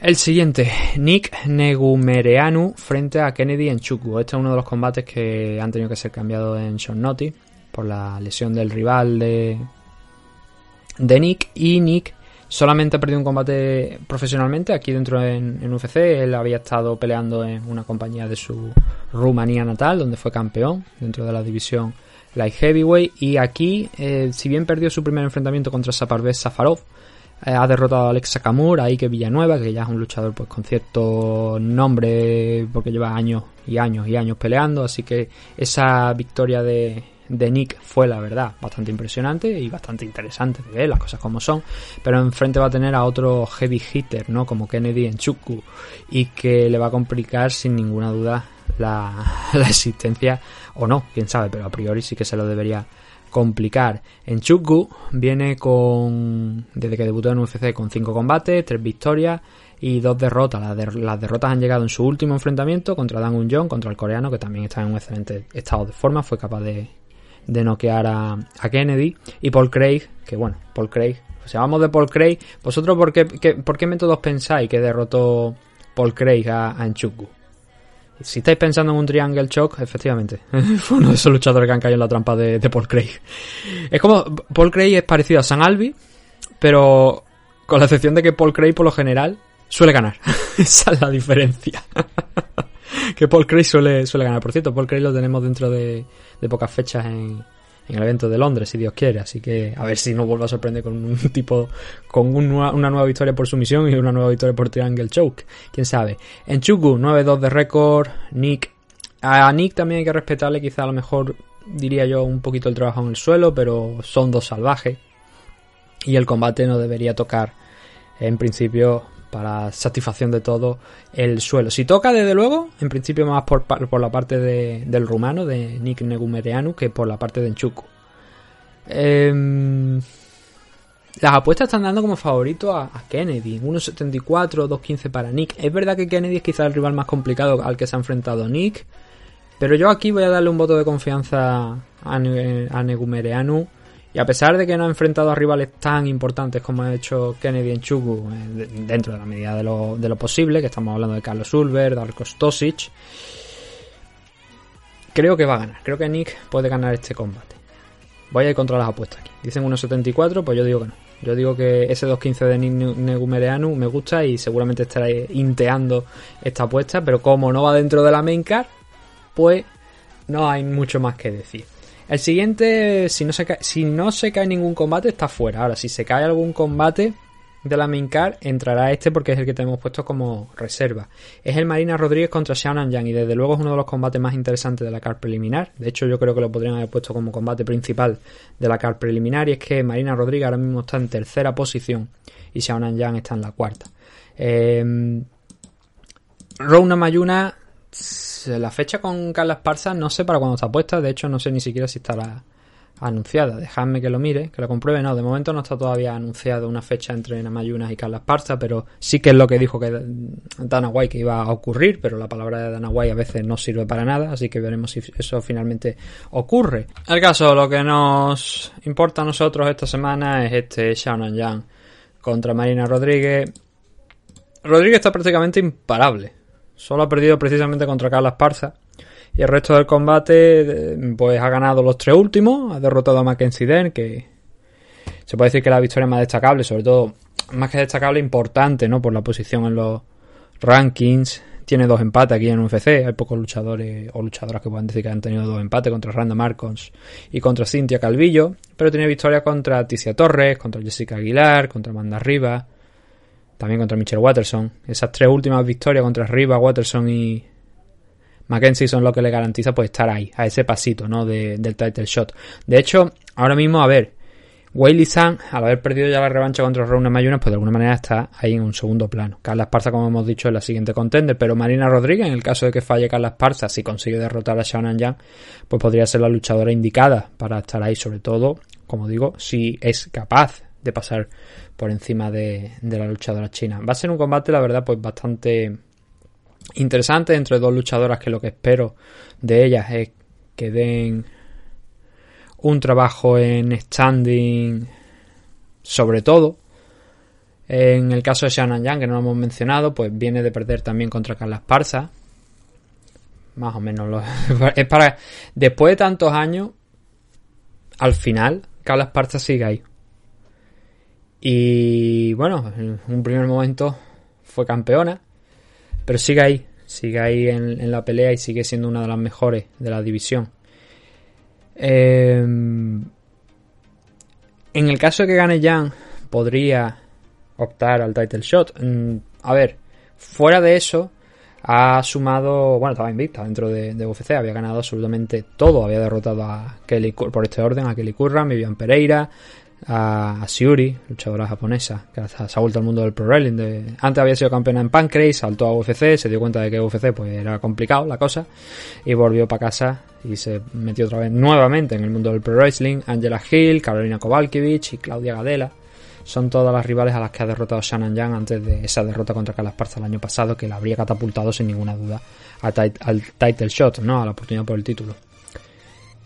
El siguiente, Nick Negumereanu frente a Kennedy en Chukwu. Este es uno de los combates que han tenido que ser cambiados en Short por la lesión del rival de, de Nick. Y Nick solamente ha perdido un combate profesionalmente aquí dentro en, UFC. Él había estado peleando en una compañía de su Rumanía natal, donde fue campeón dentro de la división Light Heavyweight. Y aquí, eh, si bien perdió su primer enfrentamiento contra Saparvez Safarov, eh, ha derrotado a Alex Sakamura, Ike Villanueva, que ya es un luchador pues con cierto nombre porque lleva años y años y años peleando, así que esa victoria de, de Nick fue la verdad bastante impresionante y bastante interesante de ver las cosas como son, pero enfrente va a tener a otro heavy hitter, ¿no? Como Kennedy en Chukwu y que le va a complicar sin ninguna duda la, [LAUGHS] la existencia o no, quién sabe, pero a priori sí que se lo debería complicar. En Chukwu viene con, desde que debutó en UFC, con 5 combates, 3 victorias y 2 derrotas. Las, derrotas han llegado en su último enfrentamiento contra Dan Un contra el coreano, que también está en un excelente estado de forma, fue capaz de, de noquear a, Kennedy. Y Paul Craig, que bueno, Paul Craig, si hablamos de Paul Craig, ¿vosotros por qué, por qué métodos pensáis que derrotó Paul Craig a, a si estáis pensando en un Triangle Shock, efectivamente, fue [LAUGHS] uno de esos luchadores que han caído en la trampa de, Paul Craig. Es como, Paul Craig es parecido a San Albi, pero con la excepción de que Paul Craig por lo general suele ganar. [LAUGHS] Esa es la diferencia. [LAUGHS] que Paul Craig suele, suele ganar. Por cierto, Paul Craig lo tenemos dentro de, de pocas fechas en, en el evento de Londres, si Dios quiere. Así que a ver si nos vuelve a sorprender con un [LAUGHS] tipo, con una nueva victoria por sumisión y una nueva victoria por Triangle Choke. Quién sabe. En Chugu, 9-2 de récord. Nick. A Nick también hay que respetarle, quizá a lo mejor diría yo un poquito el trabajo en el suelo, pero son dos salvajes. Y el combate no debería tocar, en principio, para satisfacción de todo, el suelo. Si toca, desde luego, en principio más por, por la parte de, del rumano, de Nick Negumereanu, que por la parte de Enchuku. Em, las apuestas están dando como favorito a, Kennedy. 1.74, 2.15 para Nick. Es verdad que Kennedy es quizá el rival más complicado al que se ha enfrentado Nick. Pero yo aquí voy a darle un voto de confianza a, Negumereanu. Y a pesar de que no ha enfrentado a rivales tan importantes como ha hecho Kennedy en Chugu, eh, dentro de la medida de lo, posible, que estamos hablando de Carlos Ulver, Darko Stosic, creo que va a ganar. Creo que Nick puede ganar este combate. Voy a ir contra las apuestas aquí. Dicen 1.74, pues yo digo que no. Yo digo que ese 2.15 de Negumereanu me gusta y seguramente estaré inteando esta apuesta, pero como no va dentro de la main card, pues no hay mucho más que decir. El siguiente, si no se cae, si no se cae ningún combate, está fuera. Ahora, si se cae algún combate, de la main card entrará este porque es el que tenemos puesto como reserva. Es el Marina Rodríguez contra Xiaonan Yang y desde luego es uno de los combates más interesantes de la card preliminar. De hecho, yo creo que lo podrían haber puesto como combate principal de la card preliminar y es que Marina Rodríguez ahora mismo está en tercera posición y Xiaonan Yang está en la cuarta. Eh, Rouna Mayuna, la fecha con Carla Esparza no sé para cuándo está puesta, de hecho no sé ni siquiera si estará anunciada. Dejadme que lo mire, que lo compruebe. No, de momento no está todavía anunciada una fecha entre Namayunas y Carla Esparza, pero sí que es lo que dijo que Dana White que iba a ocurrir, pero la palabra de Dana White a veces no sirve para nada, así que veremos si eso finalmente ocurre. El caso, lo que nos importa a nosotros esta semana es este Shannon Yang contra Marina Rodríguez. Rodríguez está prácticamente imparable. Solo ha perdido precisamente contra Carla Esparza y el resto del combate, pues ha ganado los tres últimos, ha derrotado a Mackenzie Dern, que se puede decir que la victoria más destacable, sobre todo, más que destacable, importante, ¿no? Por la posición en los rankings. Tiene dos empates aquí en UFC. Hay pocos luchadores o luchadoras que puedan decir que han tenido dos empates contra Randa Marcons y contra Cintia Calvillo. Pero tiene victoria contra Ticia Torres, contra Jessica Aguilar, contra Amanda Rivas, también contra Michelle Watterson. Esas tres últimas victorias contra Rivas, Watterson y, Mackenzie son lo que le garantiza pues estar ahí, a ese pasito, ¿no? del title shot. De hecho, ahora mismo, a ver, Weili San, al haber perdido ya la revancha contra Rona Mayunas, pues de alguna manera está ahí en un segundo plano. Carla Esparza, como hemos dicho, es la siguiente contender, pero Marina Rodríguez, en el caso de que falle Carla Esparza, si consigue derrotar a Shaonan Yang, pues podría ser la luchadora indicada para estar ahí, sobre todo, como digo, si es capaz de pasar por encima de, de la luchadora china. Va a ser un combate, la verdad, pues bastante interesante entre dos luchadoras que lo que espero de ellas es que den un trabajo en standing sobre todo. En el caso de Shannon Yang que no lo hemos mencionado pues viene de perder también contra Carla Esparza. Más o menos lo, [LAUGHS] es para después de tantos años al final Carla Esparza sigue ahí y bueno en un primer momento fue campeona pero sigue ahí, sigue ahí en, la pelea y sigue siendo una de las mejores de la división. Em, en el caso de que gane Jan, podría optar al title shot. Mm, a ver, fuera de eso, ha sumado, bueno, estaba invicta dentro de, de, UFC, había ganado absolutamente todo, había derrotado a Kelly, por este orden, a Kelly Curran, Vivian Pereira, a, Siuri, luchadora japonesa, que se ha vuelto al mundo del pro wrestling. Antes había sido campeona en Pancrase, saltó a UFC, se dio cuenta de que UFC pues era complicado la cosa y volvió para casa y se metió otra vez nuevamente en el mundo del pro wrestling. Angela Hill, Carolina Kovalkiewicz y Claudia Gadela son todas las rivales a las que ha derrotado Shannon Yang antes de esa derrota contra Carla Esparza el año pasado que la habría catapultado sin ninguna duda al title shot, ¿no? A la oportunidad por el título.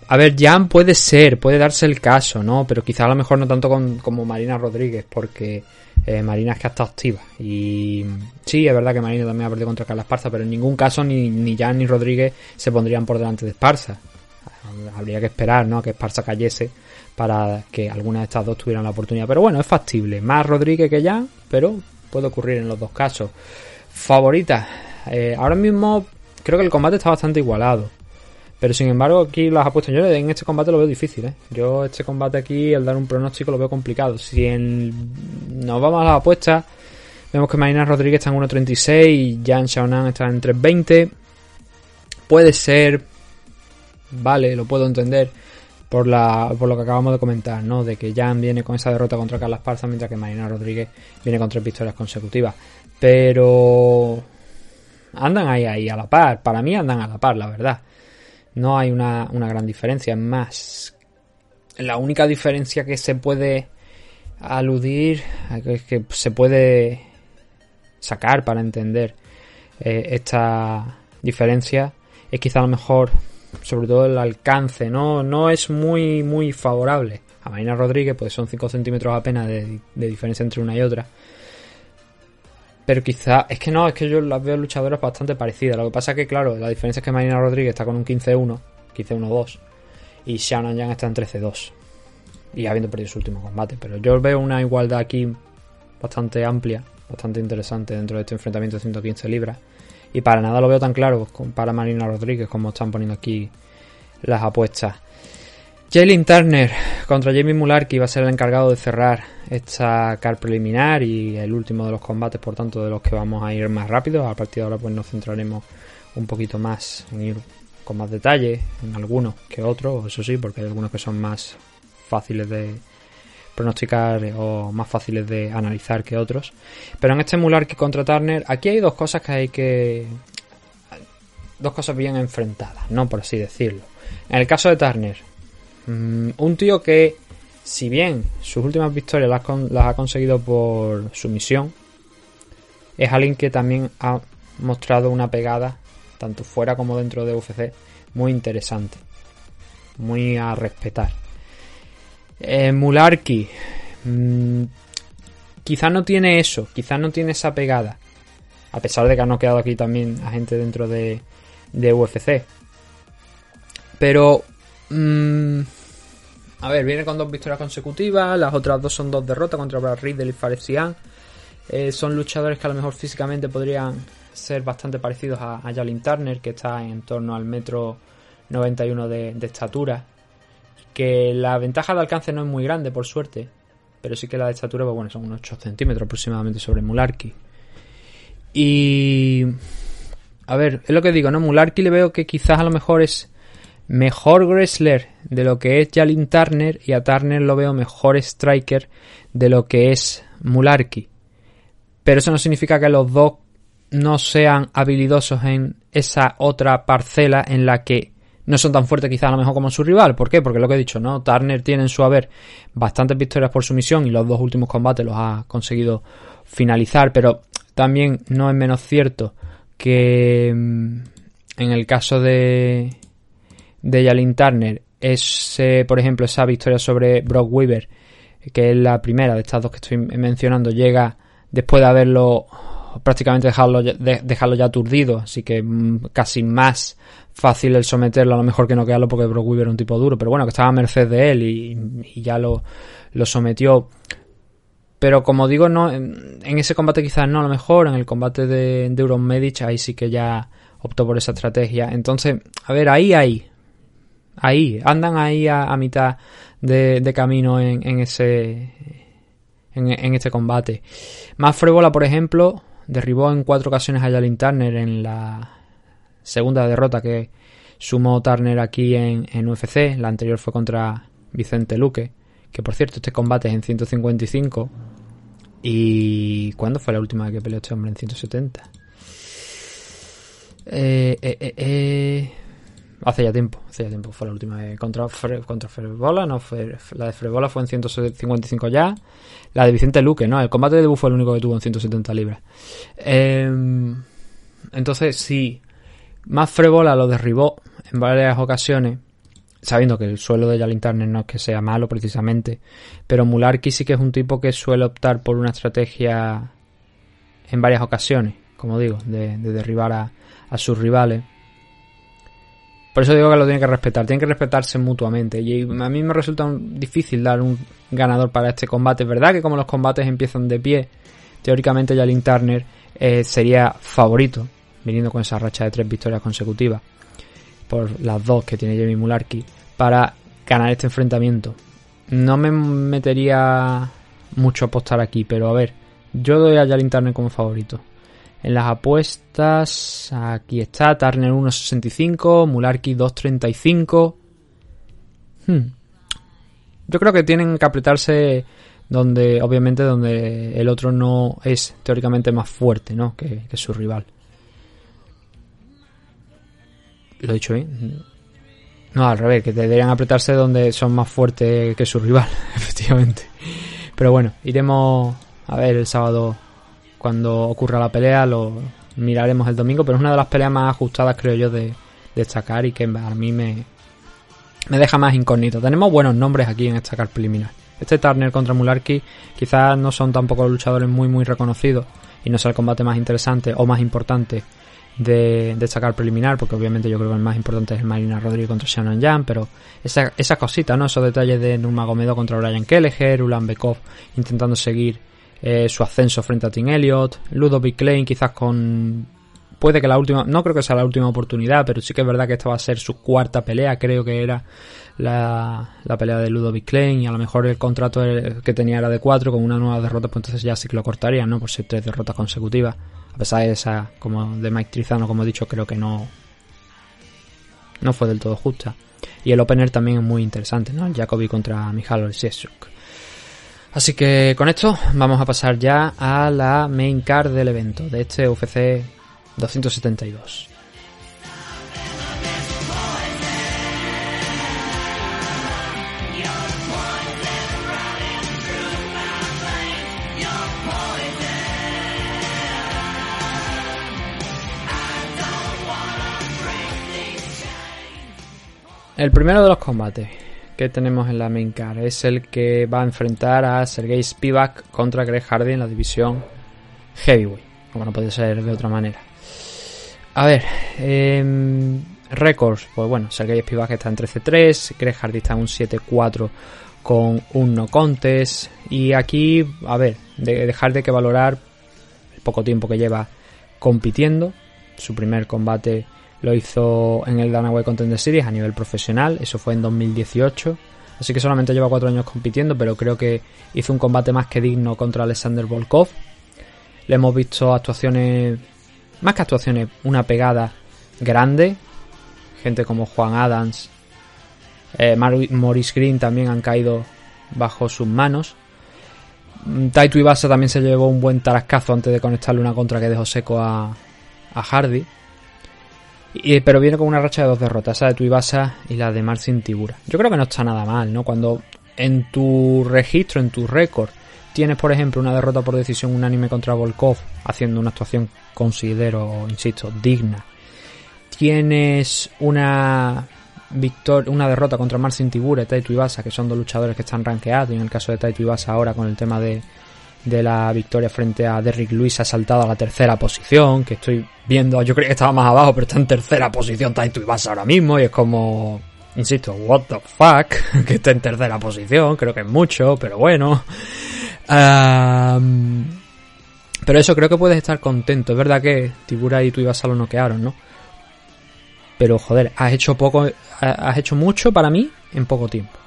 A ver, Jan puede ser, puede darse el caso, ¿no? Pero quizá a lo mejor no tanto como Marina Rodríguez, porque eh, Marina es que estado activa. Y sí, es verdad que Marina también ha perdido contra Carla Esparza, pero en ningún caso ni, ni Jan ni Rodríguez se pondrían por delante de Esparza. Habría que esperar, ¿no? A que Esparza cayese para que alguna de estas dos tuvieran la oportunidad. Pero bueno, es factible. Más Rodríguez que Jan, pero puede ocurrir en los dos casos. Favorita. Eh, ahora mismo creo que el combate está bastante igualado. Pero sin embargo, aquí las apuestas. Yo en este combate lo veo difícil, ¿eh? Yo este combate aquí, el dar un pronóstico, lo veo complicado. Si nos vamos a las apuestas, vemos que Marina Rodríguez está en 1.36 y Jan Xiaonan está en 3.20. Puede ser. Vale, lo puedo entender. Por, la, por lo que acabamos de comentar, ¿no? De que Jan viene con esa derrota contra Carla Esparza, mientras que Marina Rodríguez viene con tres victorias consecutivas. Pero andan ahí, ahí a la par. Para mí andan a la par, la verdad. No hay una, gran diferencia. Es más, la única diferencia que se puede aludir, que se puede sacar para entender eh, esta diferencia, es quizá a lo mejor, sobre todo el alcance, no, no es muy, muy favorable. A Marina Rodríguez, pues son 5 centímetros apenas de diferencia entre una y otra. Pero quizá, es que no, es que yo las veo luchadoras bastante parecidas. Lo que pasa es que, claro, la diferencia es que Marina Rodríguez está con un 15-1, 15-1-2, y Shannon Yang está en 13-2. Y habiendo perdido su último combate. Pero yo veo una igualdad aquí bastante amplia, bastante interesante dentro de este enfrentamiento de 115 libras. Y para nada lo veo tan claro para Marina Rodríguez como están poniendo aquí las apuestas. Jalen Turner contra Jamie Mular, que iba a ser el encargado de cerrar esta car preliminar y el último de los combates, por tanto, de los que vamos a ir más rápido. A partir de ahora, pues nos centraremos un poquito más en ir con más detalle en algunos que otros, eso sí, porque hay algunos que son más fáciles de pronosticar o más fáciles de analizar que otros. Pero en este Mularki contra Turner, aquí hay dos cosas que hay que. dos cosas bien enfrentadas, ¿no? Por así decirlo. En el caso de Turner, Mm, un tío que, si bien sus últimas victorias las, ha conseguido por sumisión, es alguien que también ha mostrado una pegada, tanto fuera como dentro de UFC, muy interesante. Muy a respetar. Eh, Mularki. Mm, quizás no tiene eso, quizás no tiene esa pegada. A pesar de que ha quedado aquí también a gente dentro de, de UFC. Pero mm, a ver, viene con dos victorias consecutivas, las otras dos son dos derrotas contra Brad Riddle y Fares eh, son luchadores que a lo mejor físicamente podrían ser bastante parecidos a, a Turner, que está en torno al metro 91 de, estatura. Que la ventaja de alcance no es muy grande, por suerte, pero sí que la de estatura, pues bueno, son unos 8 centímetros aproximadamente sobre Mularki. Y. A ver, es lo que digo, ¿no? Mularki le veo que quizás a lo mejor es mejor wrestler de lo que es Jalin Turner y a Turner lo veo mejor striker de lo que es Mularki. Pero eso no significa que los dos no sean habilidosos en esa otra parcela en la que no son tan fuertes quizás a lo mejor como su rival. ¿Por qué? Porque lo que he dicho, ¿no? Turner tiene en su haber bastantes victorias por sumisión y los dos últimos combates los ha conseguido finalizar, pero también no es menos cierto que mm, en el caso de de Jalin Turner es, por ejemplo, esa victoria sobre Brock Weaver, que es la primera de estas dos que estoy mencionando, llega después de haberlo prácticamente dejarlo, dejarlo ya aturdido, así que mm, casi más fácil el someterlo a lo mejor que no quedarlo porque Brock Weaver era un tipo duro, pero bueno, que estaba a merced de él y, ya lo, lo, sometió. Pero como digo, no en, ese combate quizás no a lo mejor, en el combate de, de Euron Medic ahí sí que ya optó por esa estrategia. Entonces, a ver, ahí hay ahí, andan ahí a, mitad de, camino en, ese en, este combate. Más Frebola, por ejemplo, derribó en cuatro ocasiones a Jalin Turner en la segunda derrota que sumó Turner aquí en, en UFC. La anterior fue contra Vicente Luque, que por cierto este combate es en 155. ¿Y cuándo fue la última que peleó este hombre en 170? Eh, eh, eh, eh Hace ya tiempo, hace ya tiempo. Fue la última contra, contra Frebola, no la de Frebola fue en 155 ya. La de Vicente Luque, ¿no? El combate de debut fue el único que tuvo en 170 libras. Em, entonces, sí, más Frebola lo derribó en varias ocasiones, sabiendo que el suelo de Jalin Turner no es que sea malo precisamente, pero Mularki sí que es un tipo que suele optar por una estrategia en varias ocasiones, como digo, de, derribar a, a sus rivales. Por eso digo que lo tienen que respetar, tienen que respetarse mutuamente. Y a mí me resulta difícil dar un ganador para este combate. Es verdad que como los combates empiezan de pie, teóricamente Jalin Turner eh, sería favorito, viniendo con esa racha de tres victorias consecutivas, por las dos que tiene Jamie Mularkey, para ganar este enfrentamiento. No me metería mucho a apostar aquí, pero a ver, yo doy a Jalin Turner como favorito. En las apuestas, aquí está, Turner 1.65, Mularkey 2.35. Hmm. Yo creo que tienen que apretarse donde, obviamente, donde el otro no es teóricamente más fuerte, ¿no? Que, su rival. ¿Lo he dicho bien? No, al revés, que deberían apretarse donde son más fuertes que su rival, [LAUGHS] efectivamente. Pero bueno, iremos a ver el sábado cuando ocurra la pelea, lo miraremos el domingo, pero es una de las peleas más ajustadas, creo yo, de, destacar y que a mí me, me deja más incógnito. Tenemos buenos nombres aquí en esta preliminar. Este Turner contra Mularki quizás no son tampoco luchadores muy muy reconocidos y no sea el combate más interesante o más importante de destacar preliminar, porque obviamente yo creo que el más importante es el Marina Rodríguez contra Shannon Jan, pero esa, esa cosita, ¿no? Esos detalles de Nurmagomedov contra Brian Kelleher, Ulan Bekov intentando seguir eh, su ascenso frente a Tim Elliott, Ludovic Klein quizás con... Puede que la última, no creo que sea la última oportunidad, pero sí que es verdad que esta va a ser su cuarta pelea, creo que era la, la pelea de Ludovic Klein y a lo mejor el contrato que tenía era de cuatro con una nueva derrota, pues entonces ya sí que lo cortaría, ¿no? Por ser tres derrotas consecutivas. A pesar de esa, como de Mike Trizano, como he dicho, creo que no, no fue del todo justa. Y el opener también es muy interesante, ¿no? Jacobi contra Michal Siesuk. Así que con esto vamos a pasar ya a la main card del evento, de este UFC 272. El primero de los combates que tenemos en la main card. Es el que va a enfrentar a Sergei Spivak contra Greg Hardy en la división Heavyweight, como no puede ser de otra manera. A ver, eh, récords, pues bueno, Sergei Spivak está en 13-3, Greg Hardy está en un 7-4 con un no contest. Y aquí, a ver, de dejar de que valorar el poco tiempo que lleva compitiendo. Su primer combate lo hizo en el Dana White Contender Series a nivel profesional, eso fue en 2018. Así que solamente lleva cuatro años compitiendo, pero creo que hizo un combate más que digno contra Alexander Volkov. Le hemos visto actuaciones, más que actuaciones, una pegada grande. Gente como Juan Adams, eh, Maurice Green también han caído bajo sus manos. Taito Ibasa también se llevó un buen tarascazo antes de conectarle una contra que dejó seco a Hardy pero viene con una racha de dos derrotas, esa de Tuibasa y la de Marcin Tibura. Yo creo que no está nada mal, ¿no? Cuando en tu registro, en tu récord, tienes, por ejemplo, una derrota por decisión unánime contra Volkov, haciendo una actuación, considero, insisto, digna. Tienes una victoria, una derrota contra Marcin Tibura y Taito Ibasa, que son dos luchadores que están rankeados, y en el caso de Taito Ibasa ahora con el tema de de la victoria frente a Derrick Lewis ha saltado a la tercera posición, que estoy viendo, yo creía que estaba más abajo, pero está en tercera posición Taito Ibasa ahora mismo y es como, insisto, what the fuck, [LAUGHS] que esté en tercera posición, creo que es mucho, pero bueno. pero eso creo que puedes estar contento, es verdad que Tibura y Tuibasa lo noquearon, ¿no? Pero joder, has hecho poco, has hecho mucho para mí en poco tiempo.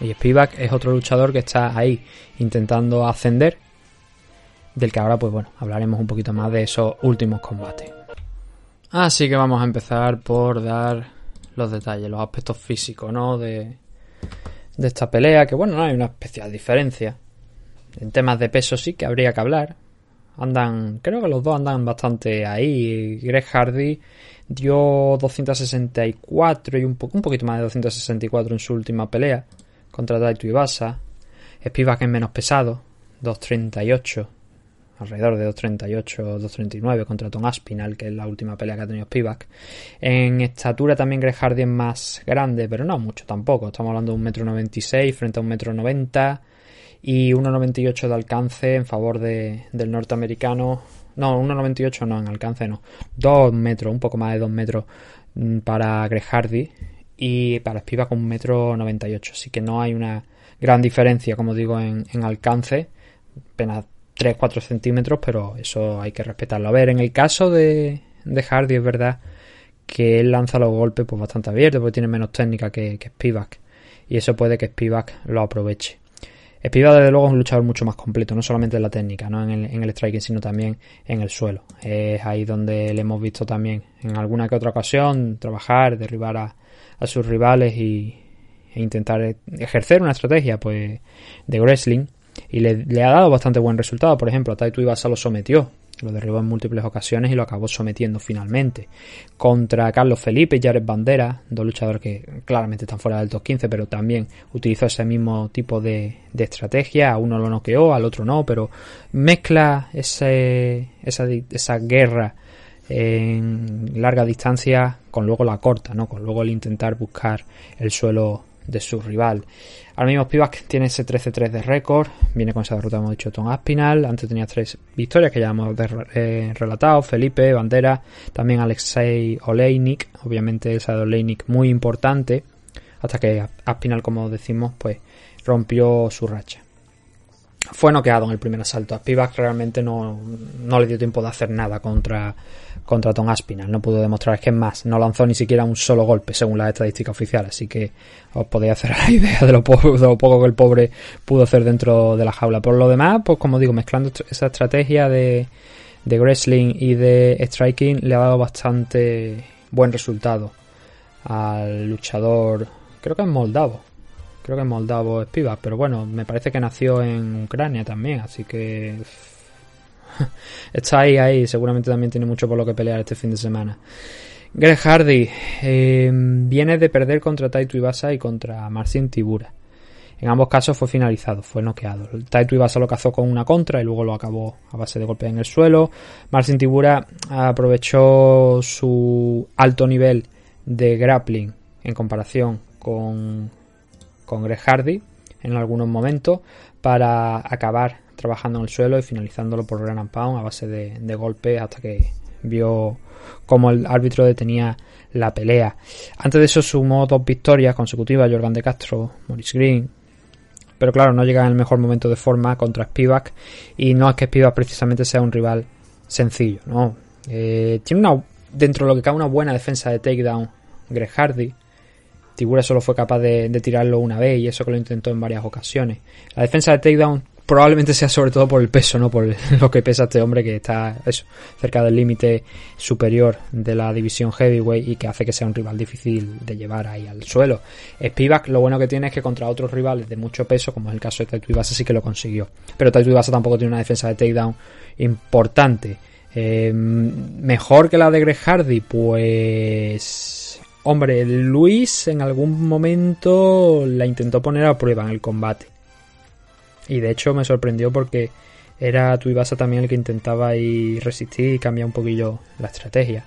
Y Spivak es otro luchador que está ahí intentando ascender, del que ahora pues bueno, hablaremos un poquito más de esos últimos combates. Así que vamos a empezar por dar los detalles, los aspectos físicos, ¿no? De, de esta pelea, que bueno, no hay una especial diferencia. En temas de peso sí que habría que hablar. Andan, creo que los dos andan bastante ahí. Greg Hardy dio 264 y un, un poquito más de 264 en su última pelea contra Daito Ibasa. Spivak es menos pesado, 2.38, alrededor de 2.38, 2.39 contra Tom Aspinal, que es la última pelea que ha tenido Spivak. En estatura también Greg es más grande, pero no mucho tampoco. Estamos hablando de 1,96m frente a 1,90m y 1,98 de alcance en favor de, del norteamericano. No, 1,98 no, en alcance no. 2 metros, un poco más de 2 metros mm, para Greg Hardy y para Spivak con 1,98m. Así que no hay una gran diferencia, como digo, en, alcance. Apenas 3-4 centímetros, pero eso hay que respetarlo. A ver, en el caso de, de Hardy es verdad que él lanza los golpes pues bastante abiertos porque tiene menos técnica que, que Spivak y eso puede que Spivak lo aproveche. Spivak desde luego es un luchador mucho más completo, no solamente en la técnica, no en el, en el striking, sino también en el suelo. Es ahí donde le hemos visto también en alguna que otra ocasión trabajar, derribar a, a sus rivales y, e intentar ejercer una estrategia pues de wrestling y le, ha dado bastante buen resultado. Por ejemplo, a Taito Ibasa lo sometió, lo derribó en múltiples ocasiones y lo acabó sometiendo finalmente. Contra Carlos Felipe y Jared Bandera, dos luchadores que claramente están fuera del top 15, pero también utilizó ese mismo tipo de, de estrategia. A uno lo noqueó, al otro no, pero mezcla ese, esa, esa guerra en larga distancia con luego la corta, ¿no? Con luego el intentar buscar el suelo de su rival. Ahora mismo Spivak tiene ese 13-3 de récord, viene con esa derrota, hemos dicho, Tom Aspinal, antes tenía tres victorias que ya hemos eh, relatado, Felipe, Bandera, también Alexei Oleinik, obviamente esa de Oleinik muy importante, hasta que Aspinal, como decimos, pues rompió su racha. Fue noqueado en el primer asalto. A Spivak realmente no, no le dio tiempo de hacer nada contra contra Tom Aspinall. No pudo demostrar, es que es más, no lanzó ni siquiera un solo golpe según la estadística oficial, así que os podéis hacer [LAUGHS] la idea de lo, poco, de lo poco que el pobre pudo hacer dentro de la jaula. Por lo demás, pues como digo, mezclando esa estrategia de, de wrestling y de striking le ha dado bastante buen resultado al luchador, creo que es moldavo, creo que es moldavo Spivak, pero bueno, me parece que nació en Ucrania también, así que [LAUGHS] está ahí, ahí. Seguramente también tiene mucho por lo que pelear este fin de semana. Greg Hardy eh, viene de perder contra Taito Ibasa y contra Marcin Tibura. En ambos casos fue finalizado, fue noqueado. Taito Ibasa lo cazó con una contra y luego lo acabó a base de golpes en el suelo. Marcin Tibura aprovechó su alto nivel de grappling en comparación con, con Greg Hardy en algunos momentos para acabar trabajando en el suelo y finalizándolo por Gran Pound a base de, de golpes hasta que vio cómo el árbitro detenía la pelea. Antes de eso sumó dos victorias consecutivas Jordan de Castro, Maurice Green. Pero claro, no llega en el mejor momento de forma contra Spivak. Y no es que Spivak precisamente sea un rival sencillo, ¿no? Eh, tiene una, dentro de lo que cabe, una buena defensa de takedown Greg Hardy. Tibura solo fue capaz de, tirarlo una vez y eso que lo intentó en varias ocasiones. La defensa de takedown probablemente sea sobre todo por el peso, ¿no? Por [LAUGHS] lo que pesa este hombre que está eso, cerca del límite superior de la división heavyweight y que hace que sea un rival difícil de llevar ahí al suelo. Spivak lo bueno que tiene es que contra otros rivales de mucho peso, como es el caso de Taito Ibasa, sí que lo consiguió. Pero Taito Ibasa tampoco tiene una defensa de takedown importante. Eh, mejor que la de Greg Hardy, pues... Hombre, Luis en algún momento la intentó poner a prueba en el combate y de hecho me sorprendió porque era Tuibasa también el que intentaba ir resistir y cambiar un poquillo la estrategia.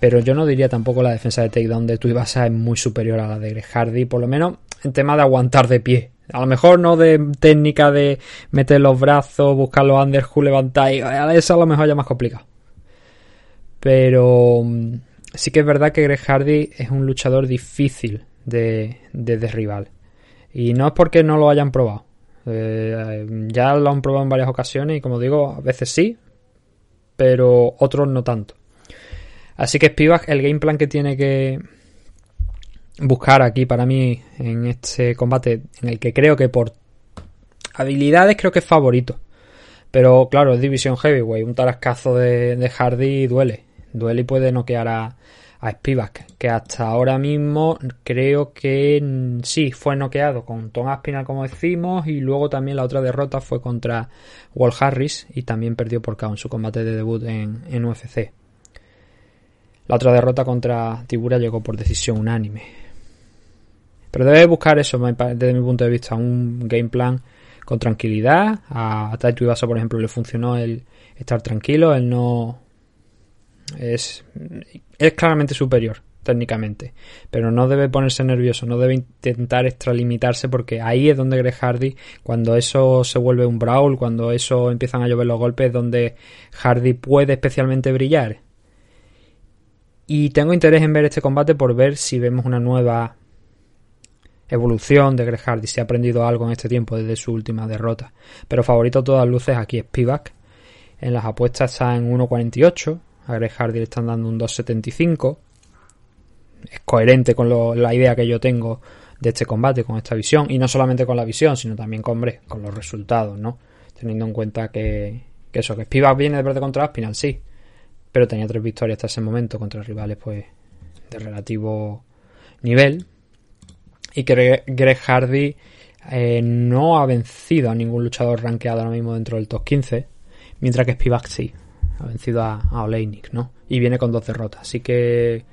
Pero yo no diría tampoco la defensa de takedown de Tuibasa es muy superior a la de Greg Hardy, por lo menos en tema de aguantar de pie. A lo mejor no de técnica de meter los brazos, buscar los underhook, levantar y eso a lo mejor ya más complicado. Pero mm, sí que es verdad que Greg Hardy es un luchador difícil de, de derribar. Y no es porque no lo hayan probado. Eh, ya lo han probado en varias ocasiones y como digo, a veces sí, pero otros no tanto. Así que Spivak, el game plan que tiene que buscar aquí para mí en este combate, en el que creo que por habilidades creo que es favorito. Pero claro, es división heavyweight, un tarascazo de, de Hardy duele. Duele y puede noquear a, Spivak, que hasta ahora mismo creo que sí fue noqueado con Tom Aspinall, como decimos, y luego también la otra derrota fue contra Walt Harris y también perdió por KO en su combate de debut en, en UFC. La otra derrota contra Tibura llegó por decisión unánime. Pero debe buscar eso, desde mi punto de vista, un game plan con tranquilidad. A Taito Ibasa, por ejemplo, le funcionó el estar tranquilo, el no es, es claramente superior técnicamente, pero no debe ponerse nervioso, no debe intentar extralimitarse porque ahí es donde Greg Hardy, cuando eso se vuelve un brawl, cuando eso empiezan a llover los golpes, es donde Hardy puede especialmente brillar. Y tengo interés en ver este combate por ver si vemos una nueva evolución de Greg Hardy, si ha aprendido algo en este tiempo desde su última derrota. Pero favorito a todas luces aquí es Spivak. En las apuestas está en 1.48. A Greg Hardy le están dando un 2.75. Es coherente con la idea que yo tengo de este combate, con esta visión. Y no solamente con la visión, sino también con, hombre, con los resultados, ¿no? Teniendo en cuenta que, eso, que Spivak viene de perder contra Aspinal, sí. Pero tenía tres victorias hasta ese momento contra rivales, pues, de relativo nivel. Y que Greg Hardy eh, no ha vencido a ningún luchador rankeado ahora mismo dentro del top 15. Mientras que Spivak sí. Ha vencido a, a Oleinik, ¿no? Y viene con dos derrotas. Así que.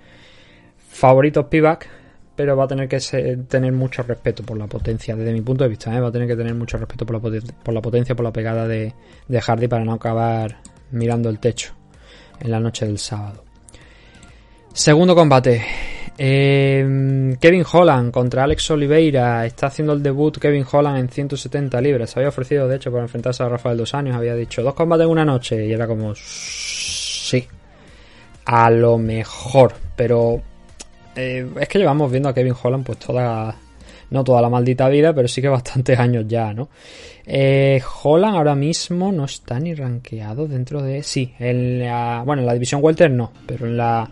Favorito Spivak pero va a tener que tener mucho respeto por la potencia, desde mi punto de vista, ¿eh? va a tener que tener mucho respeto por la, potencia, por la pegada de, de, Hardy para no acabar mirando el techo en la noche del sábado. Segundo combate. Eh, Kevin Holland contra Alex Oliveira. Está haciendo el debut Kevin Holland en 170 libras. Se había ofrecido, de hecho, por enfrentarse a Rafael dos años. Había dicho dos combates en una noche. Y era como... Sí. A lo mejor. Pero eh, es que llevamos viendo a Kevin Holland pues toda, no toda la maldita vida, pero sí que bastantes [LAUGHS] años ya, ¿no? Eh, Holland ahora mismo no está ni rankeado dentro de... Sí, en la... Bueno, en la división Welter no, pero en la...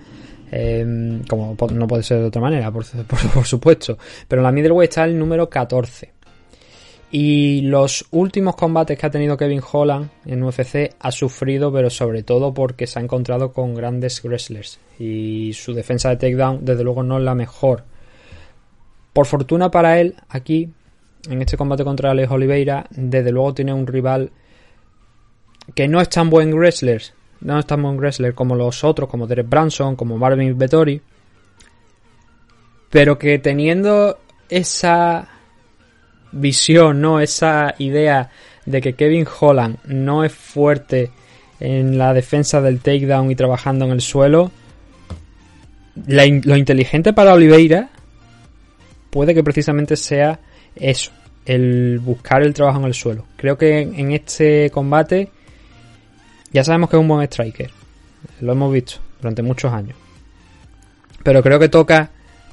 Em, como no puede ser de otra manera, [LAUGHS] por, supuesto. Pero en la middleweight está el número 14. Y los últimos combates que ha tenido Kevin Holland en UFC ha sufrido, pero sobre todo porque se ha encontrado con grandes wrestlers. Y su defensa de takedown, desde luego, no es la mejor. Por fortuna para él, aquí, en este combate contra Alex Oliveira, desde luego tiene un rival que no es tan buen wrestler. No es tan buen wrestler como los otros, como Derek Branson, como Marvin Vettori. Pero que teniendo esa visión, ¿no? Esa idea de que Kevin Holland no es fuerte en la defensa del takedown y trabajando en el suelo. lo inteligente para Oliveira puede que precisamente sea eso, el buscar el trabajo en el suelo. Creo que en este combate ya sabemos que es un buen striker. Lo hemos visto durante muchos años. Pero creo que toca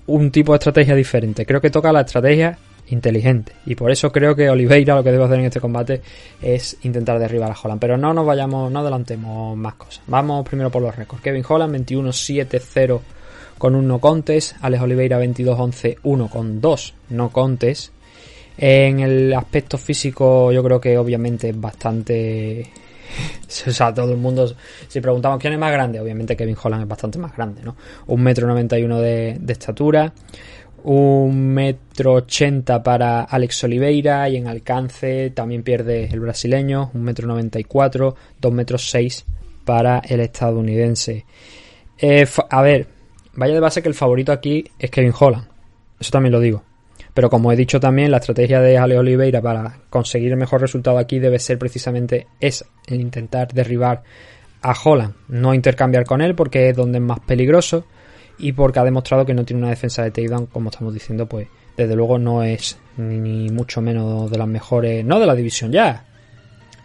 un tipo de estrategia diferente. Creo que toca la estrategia inteligente. Y por eso creo que Oliveira lo que debe hacer en este combate es intentar derribar a Holland. Pero no nos vayamos, no adelantemos más cosas. Vamos primero por los récords. Kevin Holland 21-7-0 con un no contest. Alex Oliveira 22-11, 1 con 2 no contest. En el aspecto físico yo creo que obviamente es bastante... [LAUGHS] o sea, todo el mundo... Si preguntamos quién es más grande, obviamente Kevin Holland es bastante más grande, ¿no? Un metro 91 de, de estatura un metro ochenta para Alex Oliveira y en alcance también pierde el brasileño, un metro noventa y cuatro, dos metros seis para el estadounidense. Eh, a ver, vaya de base que el favorito aquí es Kevin Holland, eso también lo digo. Pero como he dicho también, la estrategia de Alex Oliveira para conseguir el mejor resultado aquí debe ser precisamente esa, el intentar derribar a Holland, no intercambiar con él porque es donde es más peligroso y porque ha demostrado que no tiene una defensa de takedown, como estamos diciendo, pues desde luego no es ni mucho menos de las mejores, no de la división ya,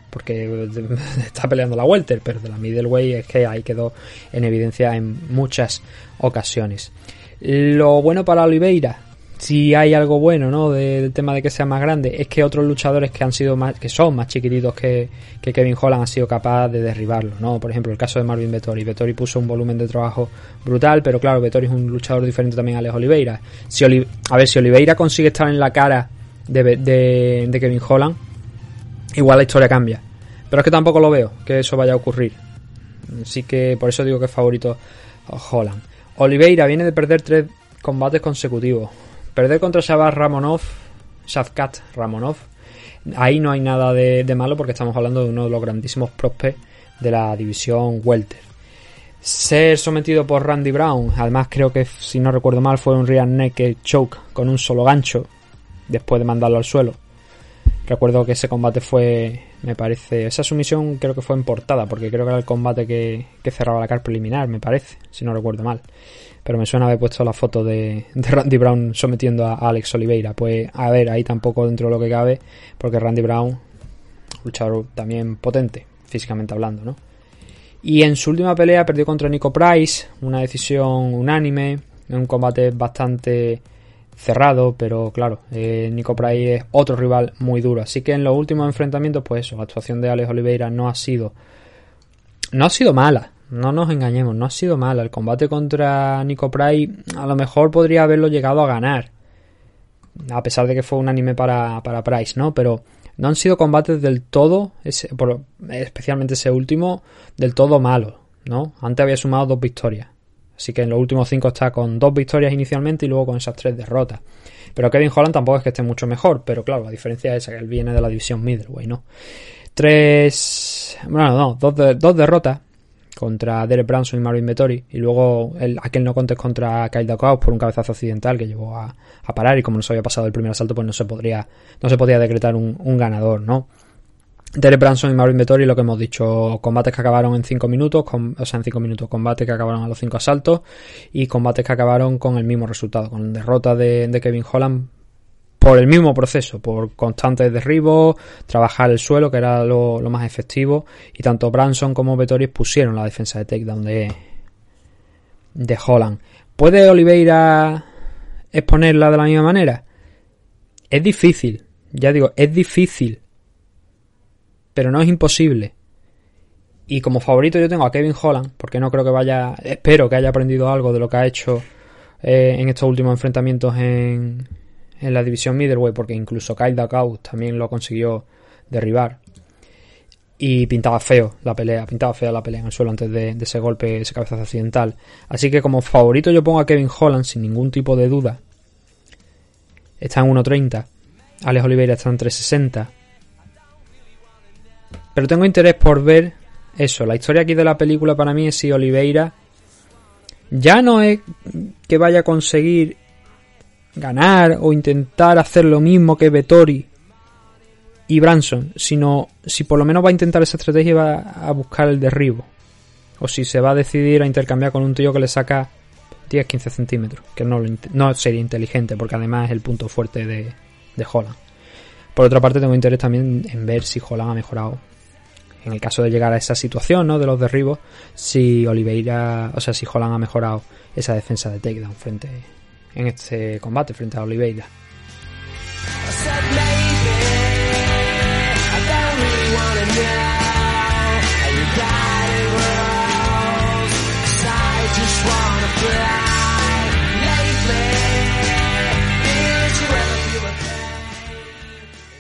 porque [LAUGHS] está peleando la welter, pero de la middleweight es que ahí quedó en evidencia en muchas ocasiones. Lo bueno para Oliveira, si hay algo bueno, ¿no? Del tema de que sea más grande, es que otros luchadores que han sido más, que son más chiquititos que, Kevin Holland han sido capaces de derribarlo, ¿no? Por ejemplo, el caso de Marvin Vettori. Vettori puso un volumen de trabajo brutal, pero claro, Vettori es un luchador diferente también a Alex Oliveira. Si a ver, si Oliveira consigue estar en la cara de, de Kevin Holland, igual la historia cambia. Pero es que tampoco lo veo que eso vaya a ocurrir. Así que por eso digo que es favorito Holland. Oliveira viene de perder tres combates consecutivos Perder contra Shabbat Ramonov, Shavkat Ramonov, ahí no hay nada de, malo porque estamos hablando de uno de los grandísimos prospects de la división Welter. Ser sometido por Randy Brown, además creo que si no recuerdo mal fue un rear naked choke con un solo gancho después de mandarlo al suelo. Recuerdo que ese combate fue, me parece, esa sumisión creo que fue en portada porque creo que era el combate que, que cerraba la carta preliminar, me parece, si no recuerdo mal pero me suena haber puesto la foto de, Randy Brown sometiendo a Alex Oliveira. Pues a ver, ahí tampoco dentro de lo que cabe, porque Randy Brown, luchador también potente, físicamente hablando, ¿no? Y en su última pelea perdió contra Nico Price, una decisión unánime, en un combate bastante cerrado, pero claro, eh, Nico Price es otro rival muy duro. Así que en los últimos enfrentamientos, pues eso, la actuación de Alex Oliveira no ha sido. No ha sido mala, no nos engañemos, no ha sido mala. El combate contra Nico Price a lo mejor podría haberlo llegado a ganar. A pesar de que fue un anime para, para Price, ¿no? Pero no han sido combates del todo, especialmente ese último, del todo malo, ¿no? Antes había sumado dos victorias. Así que en los últimos cinco está con dos victorias inicialmente y luego con esas tres derrotas. Pero Kevin Holland tampoco es que esté mucho mejor, pero claro, la diferencia es que él viene de la división middleweight, ¿no? Tres... Bueno, no, dos, dos derrotas contra Derek Branson y Marvin Vettori y luego el, aquel no contes contra Kyle Dawkins por un cabezazo accidental que llevó a, parar y como no se había pasado el primer asalto pues no se podría no se podía decretar un, ganador no Derek Branson y Marvin Vettori, lo que hemos dicho, combates que acabaron en 5 minutos, o sea, en 5 minutos, combates que acabaron a los 5 asaltos y combates que acabaron con el mismo resultado, con derrota de, Kevin Holland por el mismo proceso, por constantes derribos, trabajar el suelo, que era lo, más efectivo, y tanto Branson como Vettori pusieron la defensa de takedown de, de Holland. ¿Puede Oliveira exponerla de la misma manera? Es difícil, ya digo, es difícil pero no es imposible. Y como favorito yo tengo a Kevin Holland, porque no creo que vaya, espero que haya aprendido algo de lo que ha hecho eh, en estos últimos enfrentamientos en, en la división middleweight, porque incluso Kyle Dakaus también lo consiguió derribar. Y pintaba feo la pelea, pintaba feo la pelea en el suelo antes de, de ese golpe, ese cabezazo accidental. Así que como favorito yo pongo a Kevin Holland sin ningún tipo de duda. Está en 1.30. Alex Oliveira está en 3.60. Pero tengo interés por ver eso. La historia aquí de la película para mí es si Oliveira ya no es que vaya a conseguir ganar o intentar hacer lo mismo que Vettori y Branson, sino si por lo menos va a intentar esa estrategia y va a buscar el derribo. O si se va a decidir a intercambiar con un tío que le saca 10-15 centímetros, que no, no, sería inteligente porque además es el punto fuerte de, de Holland. Por otra parte tengo interés también en ver si Holland ha mejorado en el caso de llegar a esa situación, ¿no? De los derribos, si Oliveira, o sea, si Holland ha mejorado esa defensa de takedown frente en este combate frente a Oliveira.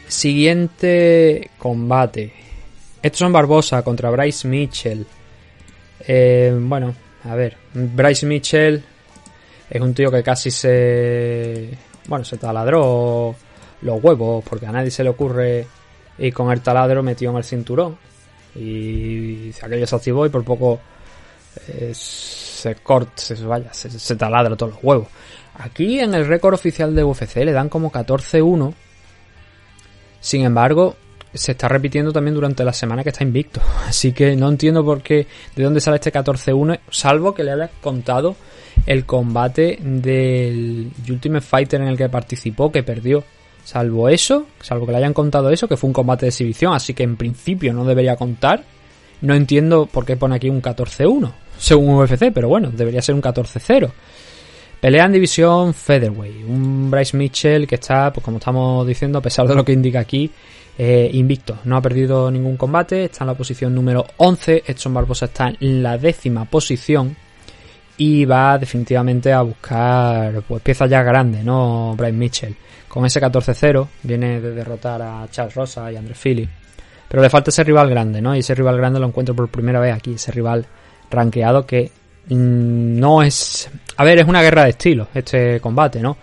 Siguiente combate. Edson Barbosa contra Bryce Mitchell. Eh, bueno, a ver, Bryce Mitchell es un tío que casi se. Bueno, se taladró los huevos porque a nadie se le ocurre y con el taladro metió en el cinturón. Y aquello se activó y por poco eh, se corta, se, vaya, se, taladra todos los huevos. Aquí en el récord oficial de UFC le dan como 14-1. Sin embargo, se está repitiendo también durante la semana que está invicto. [LAUGHS] Así que no entiendo por qué, de dónde sale este 14-1, salvo que le haya contado el combate del Ultimate Fighter en el que participó, que perdió. Salvo eso, salvo que le hayan contado eso, que fue un combate de exhibición, así que en principio no debería contar. No entiendo por qué pone aquí un 14-1, según UFC, pero bueno, debería ser un 14-0. Pelea en división Featherweight. Un Bryce Mitchell que está, pues como estamos diciendo, a pesar de lo que indica aquí, eh, invicto, no ha perdido ningún combate, está en la posición número 11, Edson Barbosa está en la décima posición y va definitivamente a buscar pues piezas ya grandes, ¿no? Brian Mitchell. Con ese 14-0 viene de derrotar a Charles Rosa y André Philly. Pero le falta ese rival grande, ¿no? Y ese rival grande lo encuentro por primera vez aquí, ese rival rankeado que mm, no es... A ver, es una guerra de estilo este combate, ¿no?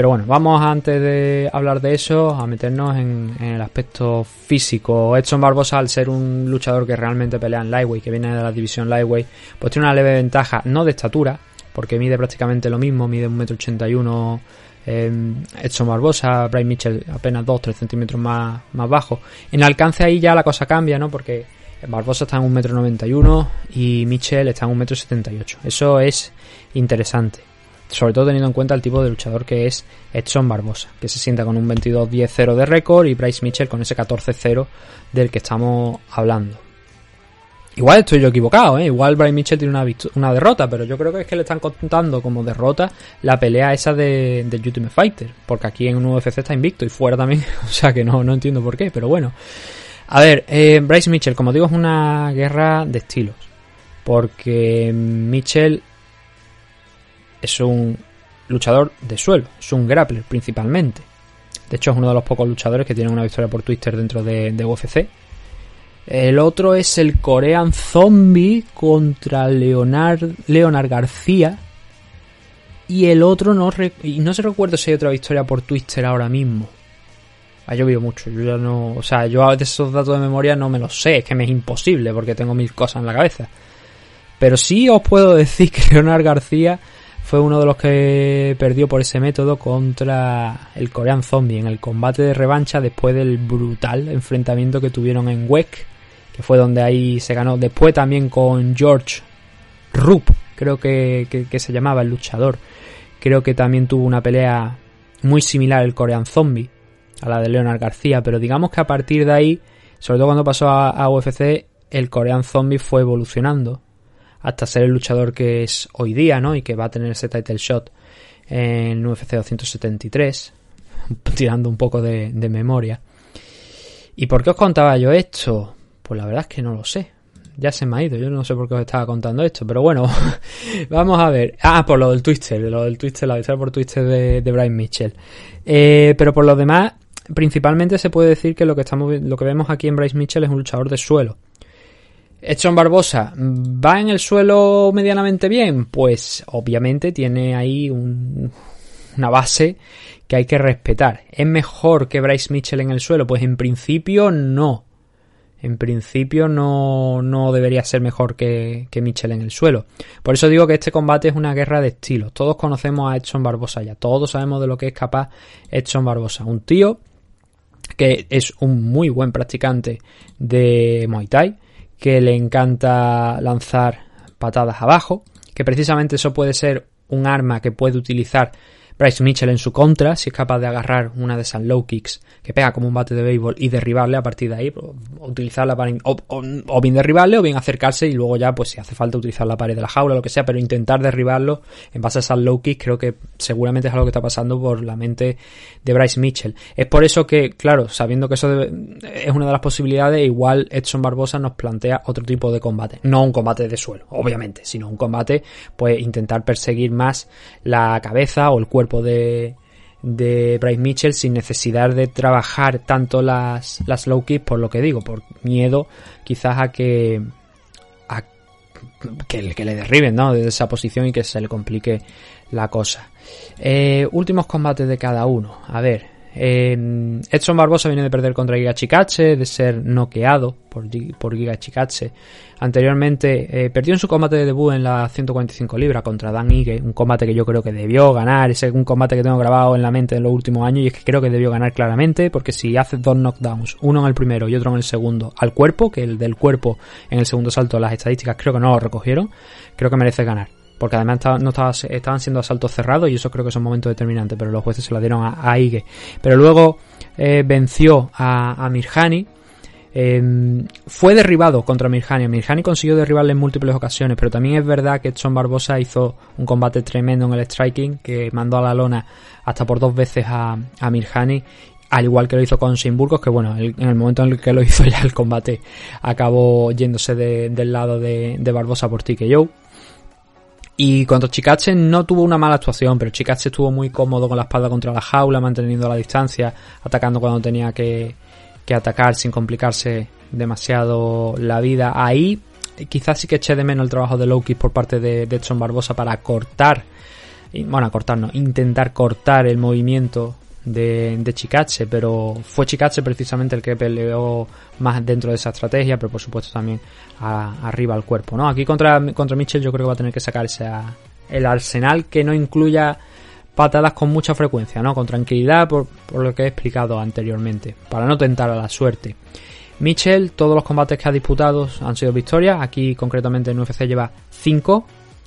Pero bueno, vamos antes de hablar de eso a meternos en, el aspecto físico. Edson Barbosa, al ser un luchador que realmente pelea en lightweight, que viene de la división lightweight, pues tiene una leve ventaja, no de estatura, porque mide prácticamente lo mismo, mide 1,81m eh, Edson Barbosa, Brian Mitchell apenas 2-3 centímetros más, más bajo. En alcance ahí ya la cosa cambia, ¿no? Porque Barbosa está en 1,91m y Mitchell está en 1,78m. Eso es interesante sobre todo teniendo en cuenta el tipo de luchador que es Edson Barbosa, que se sienta con un 22-10-0 de récord y Bryce Mitchell con ese 14-0 del que estamos hablando. Igual estoy yo equivocado, ¿eh? Igual Brian Mitchell tiene una, una derrota, pero yo creo que es que le están contando como derrota la pelea esa de, Ultimate Fighter. Porque aquí en UFC está invicto y fuera también. [LAUGHS] o sea que no, no entiendo por qué, pero bueno. A ver, eh, Bryce Mitchell, como digo, es una guerra de estilos. Porque Mitchell es un luchador de suelo, es un grappler principalmente. De hecho, es uno de los pocos luchadores que tienen una victoria por Twitter dentro de, de UFC. El otro es el Korean Zombie contra Leonard, García. Y el otro no, y no se recuerdo si hay otra victoria por Twitter ahora mismo. Ha llovido mucho, yo ya no. O sea, yo de esos datos de memoria no me los sé, es que me es imposible porque tengo mil cosas en la cabeza. Pero sí os puedo decir que [LAUGHS] Leonard García fue uno de los que perdió por ese método contra el Korean Zombie en el combate de revancha después del brutal enfrentamiento que tuvieron en WEC que fue donde ahí se ganó. Después también con George Rupp, creo que, se llamaba el luchador. Creo que también tuvo una pelea muy similar el Korean Zombie a la de Leonard García, pero digamos que a partir de ahí, sobre todo cuando pasó a, UFC, el Korean Zombie fue evolucionando hasta ser el luchador que es hoy día, ¿no? Y que va a tener ese title shot en UFC 273, [LAUGHS] tirando un poco de, memoria. ¿Y por qué os contaba yo esto? Pues la verdad es que no lo sé. Ya se me ha ido, yo no sé por qué os estaba contando esto, pero bueno, [LAUGHS] vamos a ver. Ah, por lo del Twister, lo del Twister, la victoria por Twister de, de Brian Mitchell. Eh, pero por lo demás, principalmente se puede decir que lo que estamos lo que vemos aquí en Bryce Mitchell es un luchador de suelo. Edson Barbosa, ¿va en el suelo medianamente bien? Pues obviamente tiene ahí una base que hay que respetar. ¿Es mejor que Bryce Mitchell en el suelo? Pues en principio no. En principio no, no debería ser mejor que, que, Mitchell en el suelo. Por eso digo que este combate es una guerra de estilos. Todos conocemos a Edson Barbosa ya. Todos sabemos de lo que es capaz Edson Barbosa. Un tío que es un muy buen practicante de Muay Thai. Que le encanta lanzar patadas abajo. Que precisamente eso puede ser un arma que puede utilizar Bryce Mitchell en su contra, si es capaz de agarrar una de esas low kicks que pega como un bate de béisbol y derribarle a partir de ahí, pues, utilizarla para o, bien derribarle o bien acercarse y luego ya pues si hace falta utilizar la pared de la jaula lo que sea, pero intentar derribarlo en base a esas low kicks creo que seguramente es algo que está pasando por la mente de Bryce Mitchell. Es por eso que, claro, sabiendo que eso es una de las posibilidades, igual Edson Barbosa nos plantea otro tipo de combate, no un combate de suelo, obviamente, sino un combate pues intentar perseguir más la cabeza o el cuerpo de, de Bryce Mitchell sin necesidad de trabajar tanto las, las low kicks por lo que digo, por miedo quizás a que a que, que le derriben ¿no? desde esa posición y que se le complique la cosa. Eh, últimos combates de cada uno. A ver, Edson Barbosa viene de perder contra Giga Chikache, de ser noqueado por, por Giga Chikache. Anteriormente eh, perdió en su combate de debut en la 145 libras contra Dan Ige, un combate que yo creo que debió ganar, es un combate que tengo grabado en la mente en los últimos años y es que creo que debió ganar claramente porque si hace dos knockdowns, uno en el primero y otro en el segundo, al cuerpo, que el del cuerpo en el segundo salto las estadísticas creo que no lo recogieron, creo que merece ganar porque además no estaba, estaban siendo asaltos cerrados y eso creo que es un momento determinante, pero los jueces se la dieron a, a Ige. Pero luego eh, venció a, a Mirhani. Em, fue derribado contra Mirhani. Mirhani consiguió derribarle en múltiples ocasiones, pero también es verdad que Edson Barbosa hizo un combate tremendo en el striking, que mandó a la lona hasta por dos veces a, a Mirhani al igual que lo hizo con Simburgos, que bueno, en el momento en el que lo [LAUGHS] hizo ya el combate acabó yéndose del lado de, de Barbosa por TKO. Y contra Chikache no tuvo una mala actuación, pero Chikache estuvo muy cómodo con la espalda contra la jaula, manteniendo la distancia, atacando cuando tenía que, atacar sin complicarse demasiado la vida. Ahí quizás sí que eché de menos el trabajo de Loki por parte de, Edson Barbosa para cortar, bueno, cortar no, intentar cortar el movimiento de, de pero fue Chikache precisamente el que peleó más dentro de esa estrategia, pero por supuesto también arriba al cuerpo, ¿no? Aquí contra, contra Mitchell yo creo que va a tener que sacarse a, el arsenal que no incluya patadas con mucha frecuencia, ¿no? Con tranquilidad, por, por, lo que he explicado anteriormente, para no tentar a la suerte. Mitchell, todos los combates que ha disputado han sido victorias, aquí concretamente en UFC lleva 5,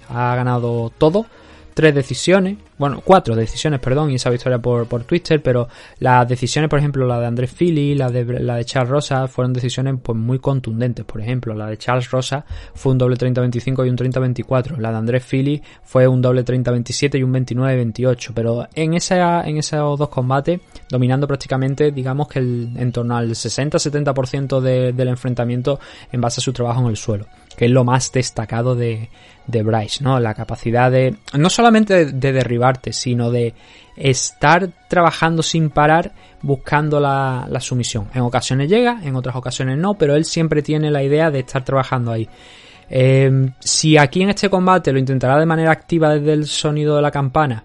ha ganado todo, tres decisiones, bueno, cuatro decisiones, perdón, y esa victoria por, por Twitter, pero las decisiones, por ejemplo, la de Andrés Philly, la de, la de Charles Rosa, fueron decisiones pues muy contundentes. Por ejemplo, la de Charles Rosa fue un doble 30-25 y un 30-24. La de Andrés Philly fue un doble 30-27 y un 29-28. Pero en, esa, en esos dos combates, dominando prácticamente, digamos que el, en torno al 60-70% del enfrentamiento en base a su trabajo en el suelo que es lo más destacado de, de Bryce, ¿no? La capacidad de, no solamente de, derribarte, sino de estar trabajando sin parar buscando la, la, sumisión. En ocasiones llega, en otras ocasiones no, pero él siempre tiene la idea de estar trabajando ahí. Eh, si aquí en este combate lo intentará de manera activa desde el sonido de la campana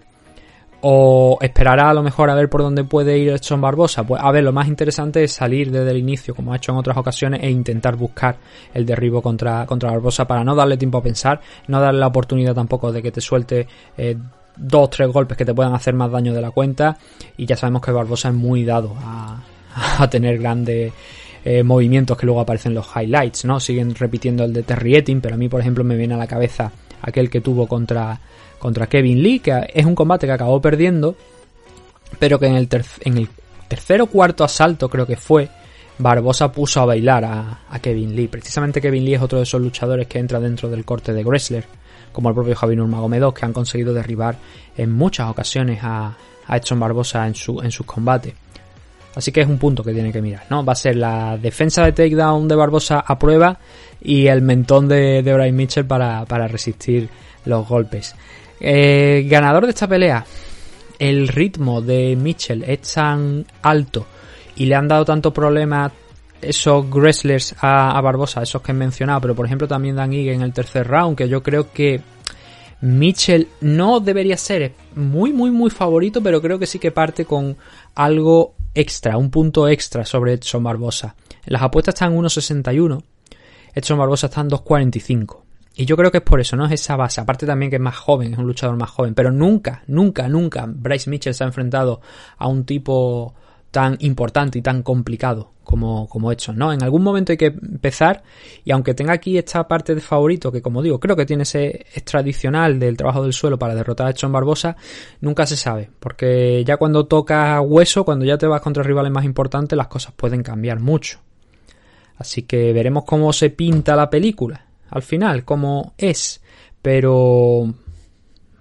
o esperará a lo mejor a ver por dónde puede ir Edson Barbosa. Pues a ver, lo más interesante es salir desde el inicio, como ha hecho en otras ocasiones, e intentar buscar el derribo contra, contra Barbosa para no darle tiempo a pensar, no darle la oportunidad tampoco de que te suelte eh, dos tres golpes que te puedan hacer más daño de la cuenta. Y ya sabemos que Barbosa es muy dado a, [LAUGHS] a tener grandes eh, movimientos que luego aparecen en los highlights, ¿no? Siguen repitiendo el de Terrietin, pero a mí, por ejemplo, me viene a la cabeza aquel que tuvo contra contra Kevin Lee, que es un combate que acabó perdiendo, pero que en el, en el tercer o cuarto asalto creo que fue, Barbosa puso a bailar a, Kevin Lee. Precisamente Kevin Lee es otro de esos luchadores que entra dentro del corte de Gressler, como el propio Javier Nurmagomedov, que han conseguido derribar en muchas ocasiones a, a Barbosa en, su, en sus combates. Así que es un punto que tiene que mirar, ¿no? Va a ser la defensa de takedown de Barbosa a prueba y el mentón de, de Brian Mitchell para, para resistir los golpes. Eh, ganador de esta pelea. El ritmo de Mitchell es tan alto y le han dado tanto problema esos wrestlers a, Barbosa, esos que he mencionado, pero por ejemplo también Dan Ige en el tercer round, que yo creo que Mitchell no debería ser muy, muy, muy favorito, pero creo que sí que parte con algo extra, un punto extra sobre Edson Barbosa. Las apuestas están en 1.61, Edson Barbosa está en 2.45. Y yo creo que es por eso, ¿no? Es esa base. Aparte también que es más joven, es un luchador más joven. Pero nunca, nunca, nunca Bryce Mitchell se ha enfrentado a un tipo tan importante y tan complicado como, como ¿no? En algún momento hay que empezar y aunque tenga aquí esta parte de favorito, que como digo, creo que tiene ese es tradicional del trabajo del suelo para derrotar a Edson Barbosa, nunca se sabe, porque ya cuando toca hueso, cuando ya te vas contra rivales más importantes, las cosas pueden cambiar mucho. Así que veremos cómo se pinta la película al final, como es. Pero...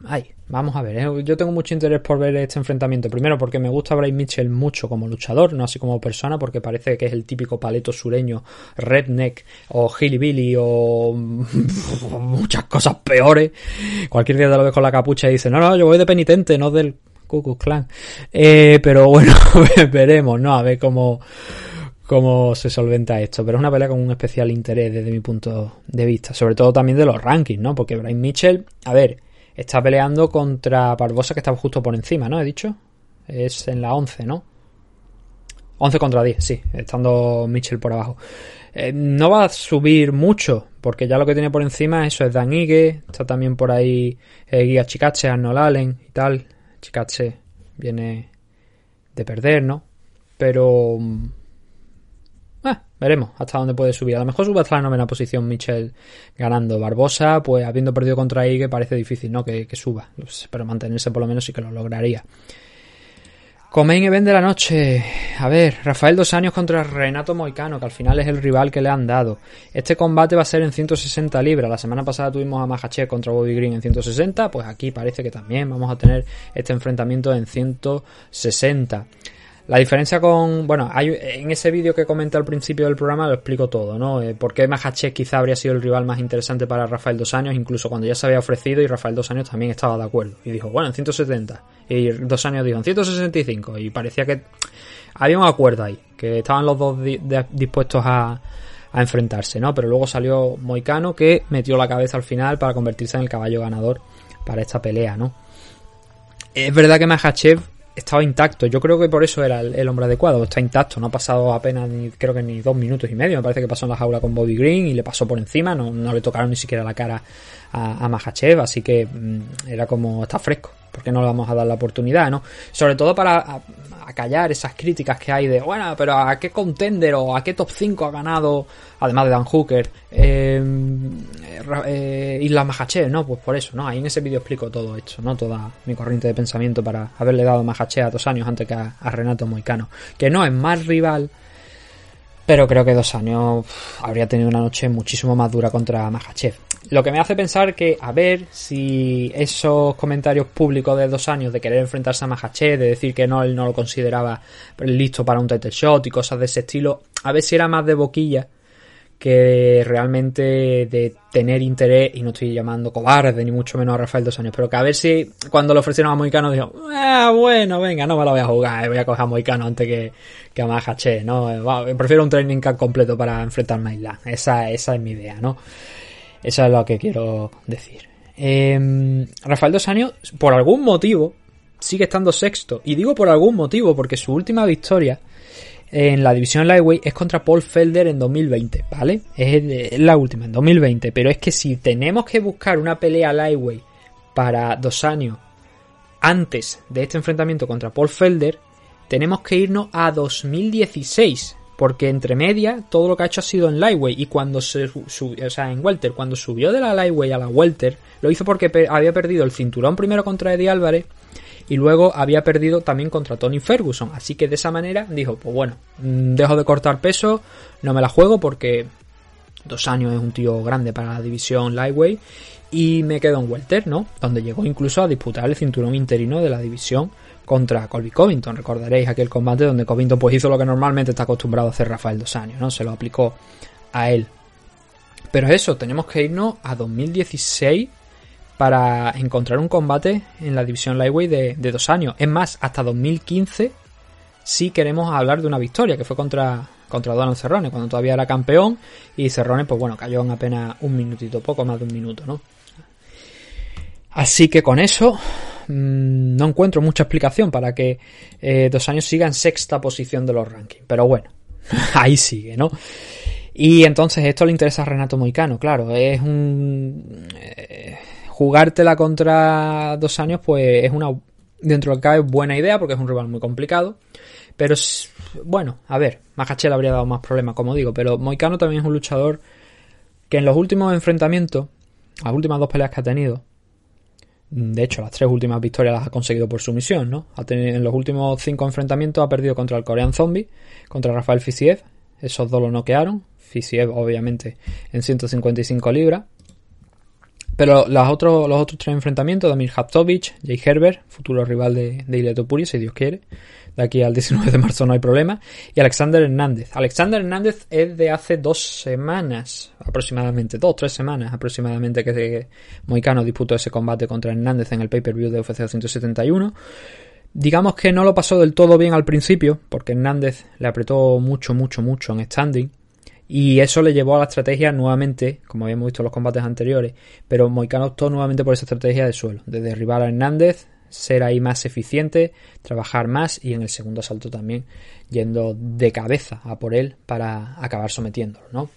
Ay, vamos a ver, ¿eh? yo tengo mucho interés por ver este enfrentamiento. Primero porque me gusta Bryce Mitchell mucho como luchador, no así como persona, porque parece que es el típico paleto sureño, redneck o hillbilly o [LAUGHS] muchas cosas peores. Cualquier día te lo ves con la capucha y dice, no, no, yo voy de penitente, no del Ku Clan. Eh, pero bueno, [LAUGHS] veremos, ¿no? A ver cómo cómo se solventa esto. Pero es una pelea con un especial interés desde mi punto de vista. Sobre todo también de los rankings, ¿no? Porque Brian Mitchell, a ver, está peleando contra Barbosa que estaba justo por encima, ¿no? He dicho. Es en la 11, ¿no? 11 contra 10, sí, estando Mitchell por abajo. Eh, no va a subir mucho, porque ya lo que tiene por encima eso es Dan Ige, está también por ahí eh, Guía Chicache, Arnold Allen y tal. Chicache viene de perder, ¿no? Pero mm, Ah, veremos hasta dónde puede subir. A lo mejor sube hasta la novena posición Michel ganando. Barbosa, pues habiendo perdido contra Ige, parece difícil, ¿no? Que, suba. Pero mantenerse por lo menos sí que lo lograría. Comain Event de la noche. A ver, Rafael Dos Años contra Renato Moicano, que al final es el rival que le han dado. Este combate va a ser en 160 libras. La semana pasada tuvimos a Mahache contra Bobby Green en 160. Pues aquí parece que también vamos a tener este enfrentamiento en 160. La diferencia con, bueno, hay, en ese vídeo que comenté al principio del programa lo explico todo, ¿no? Eh, por qué Mahache quizá habría sido el rival más interesante para Rafael Dos Años, incluso cuando ya se había ofrecido y Rafael Dos Años también estaba de acuerdo. Y dijo, bueno, en 170. Y Dos Años dijo, en 165. Y parecía que había un acuerdo ahí, que estaban los dos dispuestos a, a enfrentarse, ¿no? Pero luego salió Moicano que metió la cabeza al final para convertirse en el caballo ganador para esta pelea, ¿no? Es verdad que Mahachev estaba intacto. Yo creo que por eso era el, hombre adecuado. Está intacto, no ha pasado apenas ni, creo que ni dos minutos y medio. Me parece que pasó en la jaula con Bobby Green y le pasó por encima. No, le tocaron ni siquiera la cara a, a Mahachev, así que mm, era como está fresco. porque no le vamos a dar la oportunidad, no? Sobre todo para acallar esas críticas que hay de, bueno, pero ¿a qué contender o a qué top 5 ha ganado, además de Dan Hooker, eh, eh, y la Mahache, no, pues por eso, ¿no? Ahí en ese vídeo explico todo esto, ¿no? Toda mi corriente de pensamiento para haberle dado Mahache a dos años antes que a, Renato Moicano. Que no es más rival, pero creo que dos años habría tenido una noche muchísimo más dura contra Mahachev. Lo que me hace pensar que, a ver si esos comentarios públicos de dos años de querer enfrentarse a Mahachev, de decir que no, él no lo consideraba listo para un title shot y cosas de ese estilo, a ver si era más de boquilla que realmente de tener interés, y no estoy llamando cobarde ni mucho menos a Rafael dos años, pero que a ver si cuando lo ofrecieron a Moicano dijo, ah, bueno, venga, no me lo voy a jugar, eh, voy a coger a Moicano antes que, que a Mahache, ¿no? prefiero un training camp completo para enfrentarme a Isla. Esa, esa es mi idea, ¿no? Eso es lo que quiero decir. Em, Rafael dos años, por algún motivo, sigue estando sexto. Y digo por algún motivo, porque su última victoria en la división Lightweight es contra Paul Felder en 2020, ¿vale? Es, la última, en 2020. Pero es que si tenemos que buscar una pelea Lightweight para dos años antes de este enfrentamiento contra Paul Felder, tenemos que irnos a 2016. Porque entre media todo lo que ha hecho ha sido en Lightweight. Y cuando se o sea, en Welter, cuando subió de la Lightweight a la Welter, lo hizo porque había perdido el cinturón primero contra Eddie Álvarez y luego había perdido también contra Tony Ferguson. Así que de esa manera dijo, pues bueno, mm, dejo de cortar peso, no me la juego porque dos años es un tío grande para la división lightweight y me quedo en welter, ¿no? Donde llegó incluso a disputar el cinturón interino de la división contra Colby Covington. Recordaréis aquel combate donde Covington pues hizo lo que normalmente está acostumbrado a hacer Rafael dos años, ¿no? Se lo aplicó a él. Pero eso, tenemos que irnos a 2016 para encontrar un combate en la división Lightweight de, dos años. Es más, hasta 2015 sí queremos hablar de una victoria, que fue contra, contra Donald Cerrone, cuando todavía era campeón, y Cerrone, pues bueno, cayó en apenas un minutito, poco más de un minuto, ¿no? Así que con eso mm, no encuentro mucha explicación para que eh, dos años siga en sexta posición de los rankings. Pero bueno, [LAUGHS] ahí sigue, ¿no? Y entonces esto le interesa a Renato Moicano, claro, es un... Eh, jugártela contra dos años, pues es una, dentro de lo que cabe, buena idea, porque es un rival muy complicado. Pero bueno, a ver, Mahache le habría dado más problemas, como digo, pero Moicano también es un luchador que en los últimos enfrentamientos, las últimas dos peleas que ha tenido, de hecho, las tres últimas victorias las ha conseguido por sumisión, ¿no? en los últimos cinco enfrentamientos ha perdido contra el Korean Zombie, contra Rafael Fisiev, esos dos lo noquearon, Fisiev obviamente en 155 libras, pero los otros, los otros tres enfrentamientos, Damir Haptovich, Jay Herbert, futuro rival de, de Puri, si Dios quiere. De aquí al 19 de marzo no hay problema. Y Alexander Hernández. Alexander Hernández es de hace dos semanas, aproximadamente, dos, tres semanas aproximadamente, que Moicano disputó ese combate contra Hernández en el pay-per-view de UFC 171. Digamos que no lo pasó del todo bien al principio, porque Hernández le apretó mucho, mucho, mucho en standing. Y eso le llevó a la estrategia nuevamente, como habíamos visto en los combates anteriores, pero Moicano optó nuevamente por esa estrategia de suelo, de derribar a Hernández, ser ahí más eficiente, trabajar más y en el segundo asalto también yendo de cabeza a por él para acabar sometiéndolo, ¿no?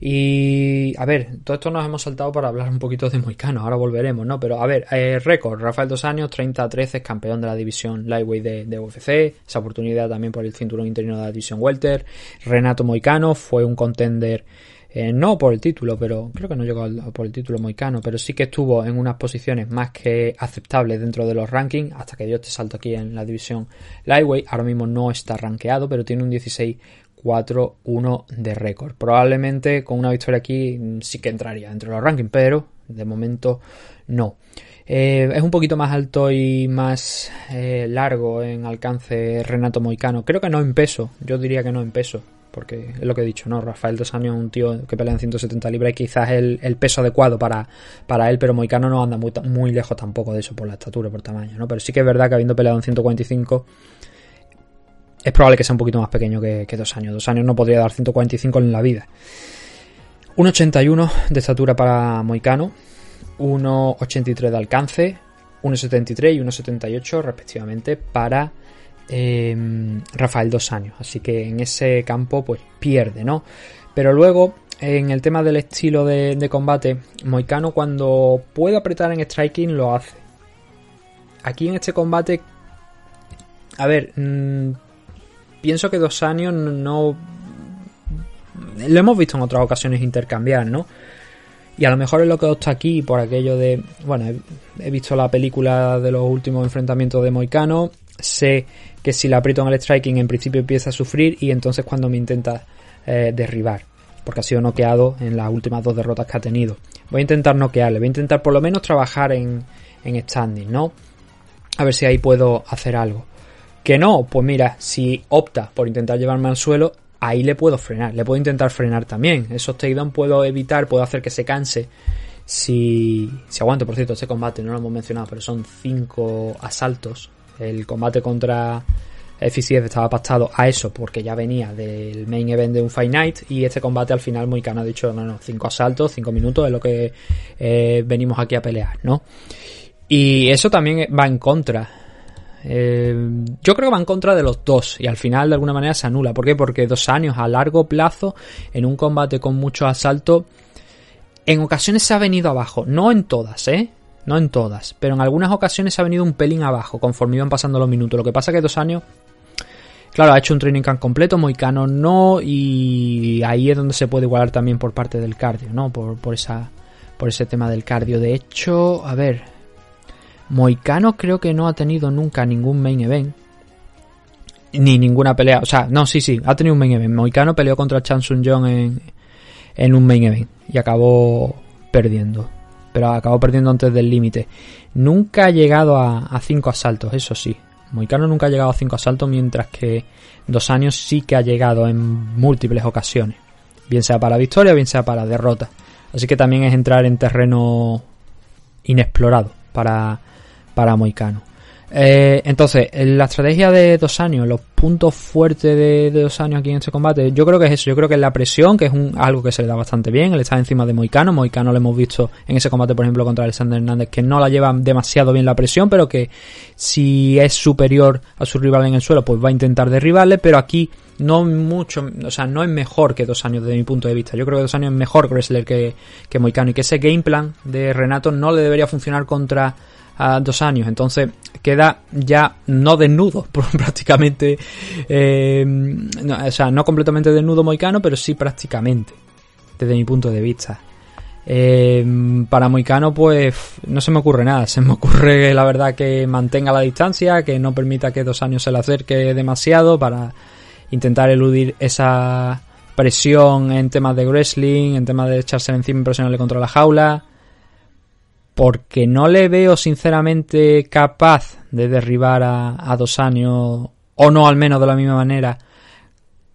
Y a ver, todo esto nos hemos saltado para hablar un poquito de Moicano, ahora volveremos, ¿no? Pero a ver, eh, récord, Rafael dos años, 30-13, campeón de la división Lightweight de, UFC, esa oportunidad también por el cinturón interino de la división Welter. Renato Moicano fue un contender, eh, no por el título, pero creo que no llegó por el título Moicano, pero sí que estuvo en unas posiciones más que aceptables dentro de los rankings, hasta que dio este salto aquí en la división Lightweight. Ahora mismo no está rankeado, pero tiene un 16 4-1 de récord. Probablemente con una victoria aquí mm, sí que entraría dentro de los rankings, pero de momento no. Eh, es un poquito más alto y más eh, largo en alcance Renato Moicano. Creo que no en peso, yo diría que no en peso, porque es lo que he dicho, ¿no? Rafael dos años es un tío que pelea en 170 libras y quizás el, peso adecuado para, para él, pero Moicano no anda muy, muy lejos tampoco de eso por la estatura, por tamaño, ¿no? Pero sí que es verdad que habiendo peleado en 145 es probable que sea un poquito más pequeño que, dos años. Dos años no podría dar 145 en la vida. 1,81 de estatura para Moicano, 1,83 de alcance, 1,73 y 1,78 respectivamente para em, Rafael dos años. Así que en ese campo pues pierde, ¿no? Pero luego en el tema del estilo de, combate, Moicano cuando puede apretar en striking lo hace. Aquí en este combate, a ver, mm, pienso que dos años no... Lo hemos visto en otras ocasiones intercambiar, ¿no? Y a lo mejor es lo que opta aquí por aquello de, bueno, he, visto la película de los últimos enfrentamientos de Moicano, sé que si la aprieto en el striking en principio empieza a sufrir y entonces cuando me intenta eh, derribar, porque ha sido noqueado en las últimas dos derrotas que ha tenido. Voy a intentar noquearle, voy a intentar por lo menos trabajar en, en standing, ¿no? A ver si ahí puedo hacer algo. Que no, pues mira, si opta por intentar llevarme al suelo, ahí le puedo frenar, le puedo intentar frenar también. Esos takedown puedo evitar, puedo hacer que se canse. Si, si aguanto, por cierto, este combate no lo hemos mencionado, pero son cinco asaltos. El combate contra FCF estaba pactado a eso porque ya venía del main event de un Fight Night y este combate al final muy cano ha dicho no, no, cinco asaltos, cinco minutos es lo que eh, venimos aquí a pelear, ¿no? Y eso también va en contra eh, yo creo que va en contra de los dos y al final de alguna manera se anula. ¿Por qué? Porque dos años a largo plazo en un combate con mucho asalto en ocasiones se ha venido abajo. No en todas, ¿eh? No en todas, pero en algunas ocasiones se ha venido un pelín abajo conforme iban pasando los minutos. Lo que pasa es que dos años, claro, ha hecho un training camp completo, Moicano no, y ahí es donde se puede igualar también por parte del cardio, ¿no? Por, por, esa, por ese tema del cardio. De hecho, a ver, Moicano creo que no ha tenido nunca ningún main event. Ni ninguna pelea. O sea, no, sí, sí, ha tenido un main event. Moicano peleó contra Chan Sun Jong en, en un main event. Y acabó perdiendo. Pero acabó perdiendo antes del límite. Nunca ha llegado a, cinco asaltos, eso sí. Moicano nunca ha llegado a cinco asaltos, mientras que dos años sí que ha llegado en múltiples ocasiones. Bien sea para victoria, bien sea para derrota. Así que también es entrar en terreno inexplorado para, para Moicano. Eh, entonces, la estrategia de dos años, los puntos fuertes de, dos años aquí en este combate, yo creo que es eso, yo creo que es la presión, que es un, algo que se le da bastante bien, él está encima de Moicano, Moicano lo hemos visto en ese combate, por ejemplo, contra Alexander Hernández, que no la lleva demasiado bien la presión, pero que si es superior a su rival en el suelo, pues va a intentar derribarle, pero aquí no mucho, o sea, no es mejor que dos años desde mi punto de vista. Yo creo que dos años es mejor wrestler que, que Moicano y que ese game plan de Renato no le debería funcionar contra a dos años. Entonces queda ya no desnudo, [LAUGHS] prácticamente. Eh, o sea, no completamente desnudo Moicano, pero sí prácticamente, desde mi punto de vista. Eh, para Moicano, pues no se me ocurre nada. Se me ocurre, la verdad, que mantenga la distancia, que no permita que dos años se le acerque demasiado para intentar eludir esa presión en temas de wrestling, en temas de echarse encima y presionarle contra la jaula porque no le veo sinceramente capaz de derribar a, dos años, o no al menos de la misma manera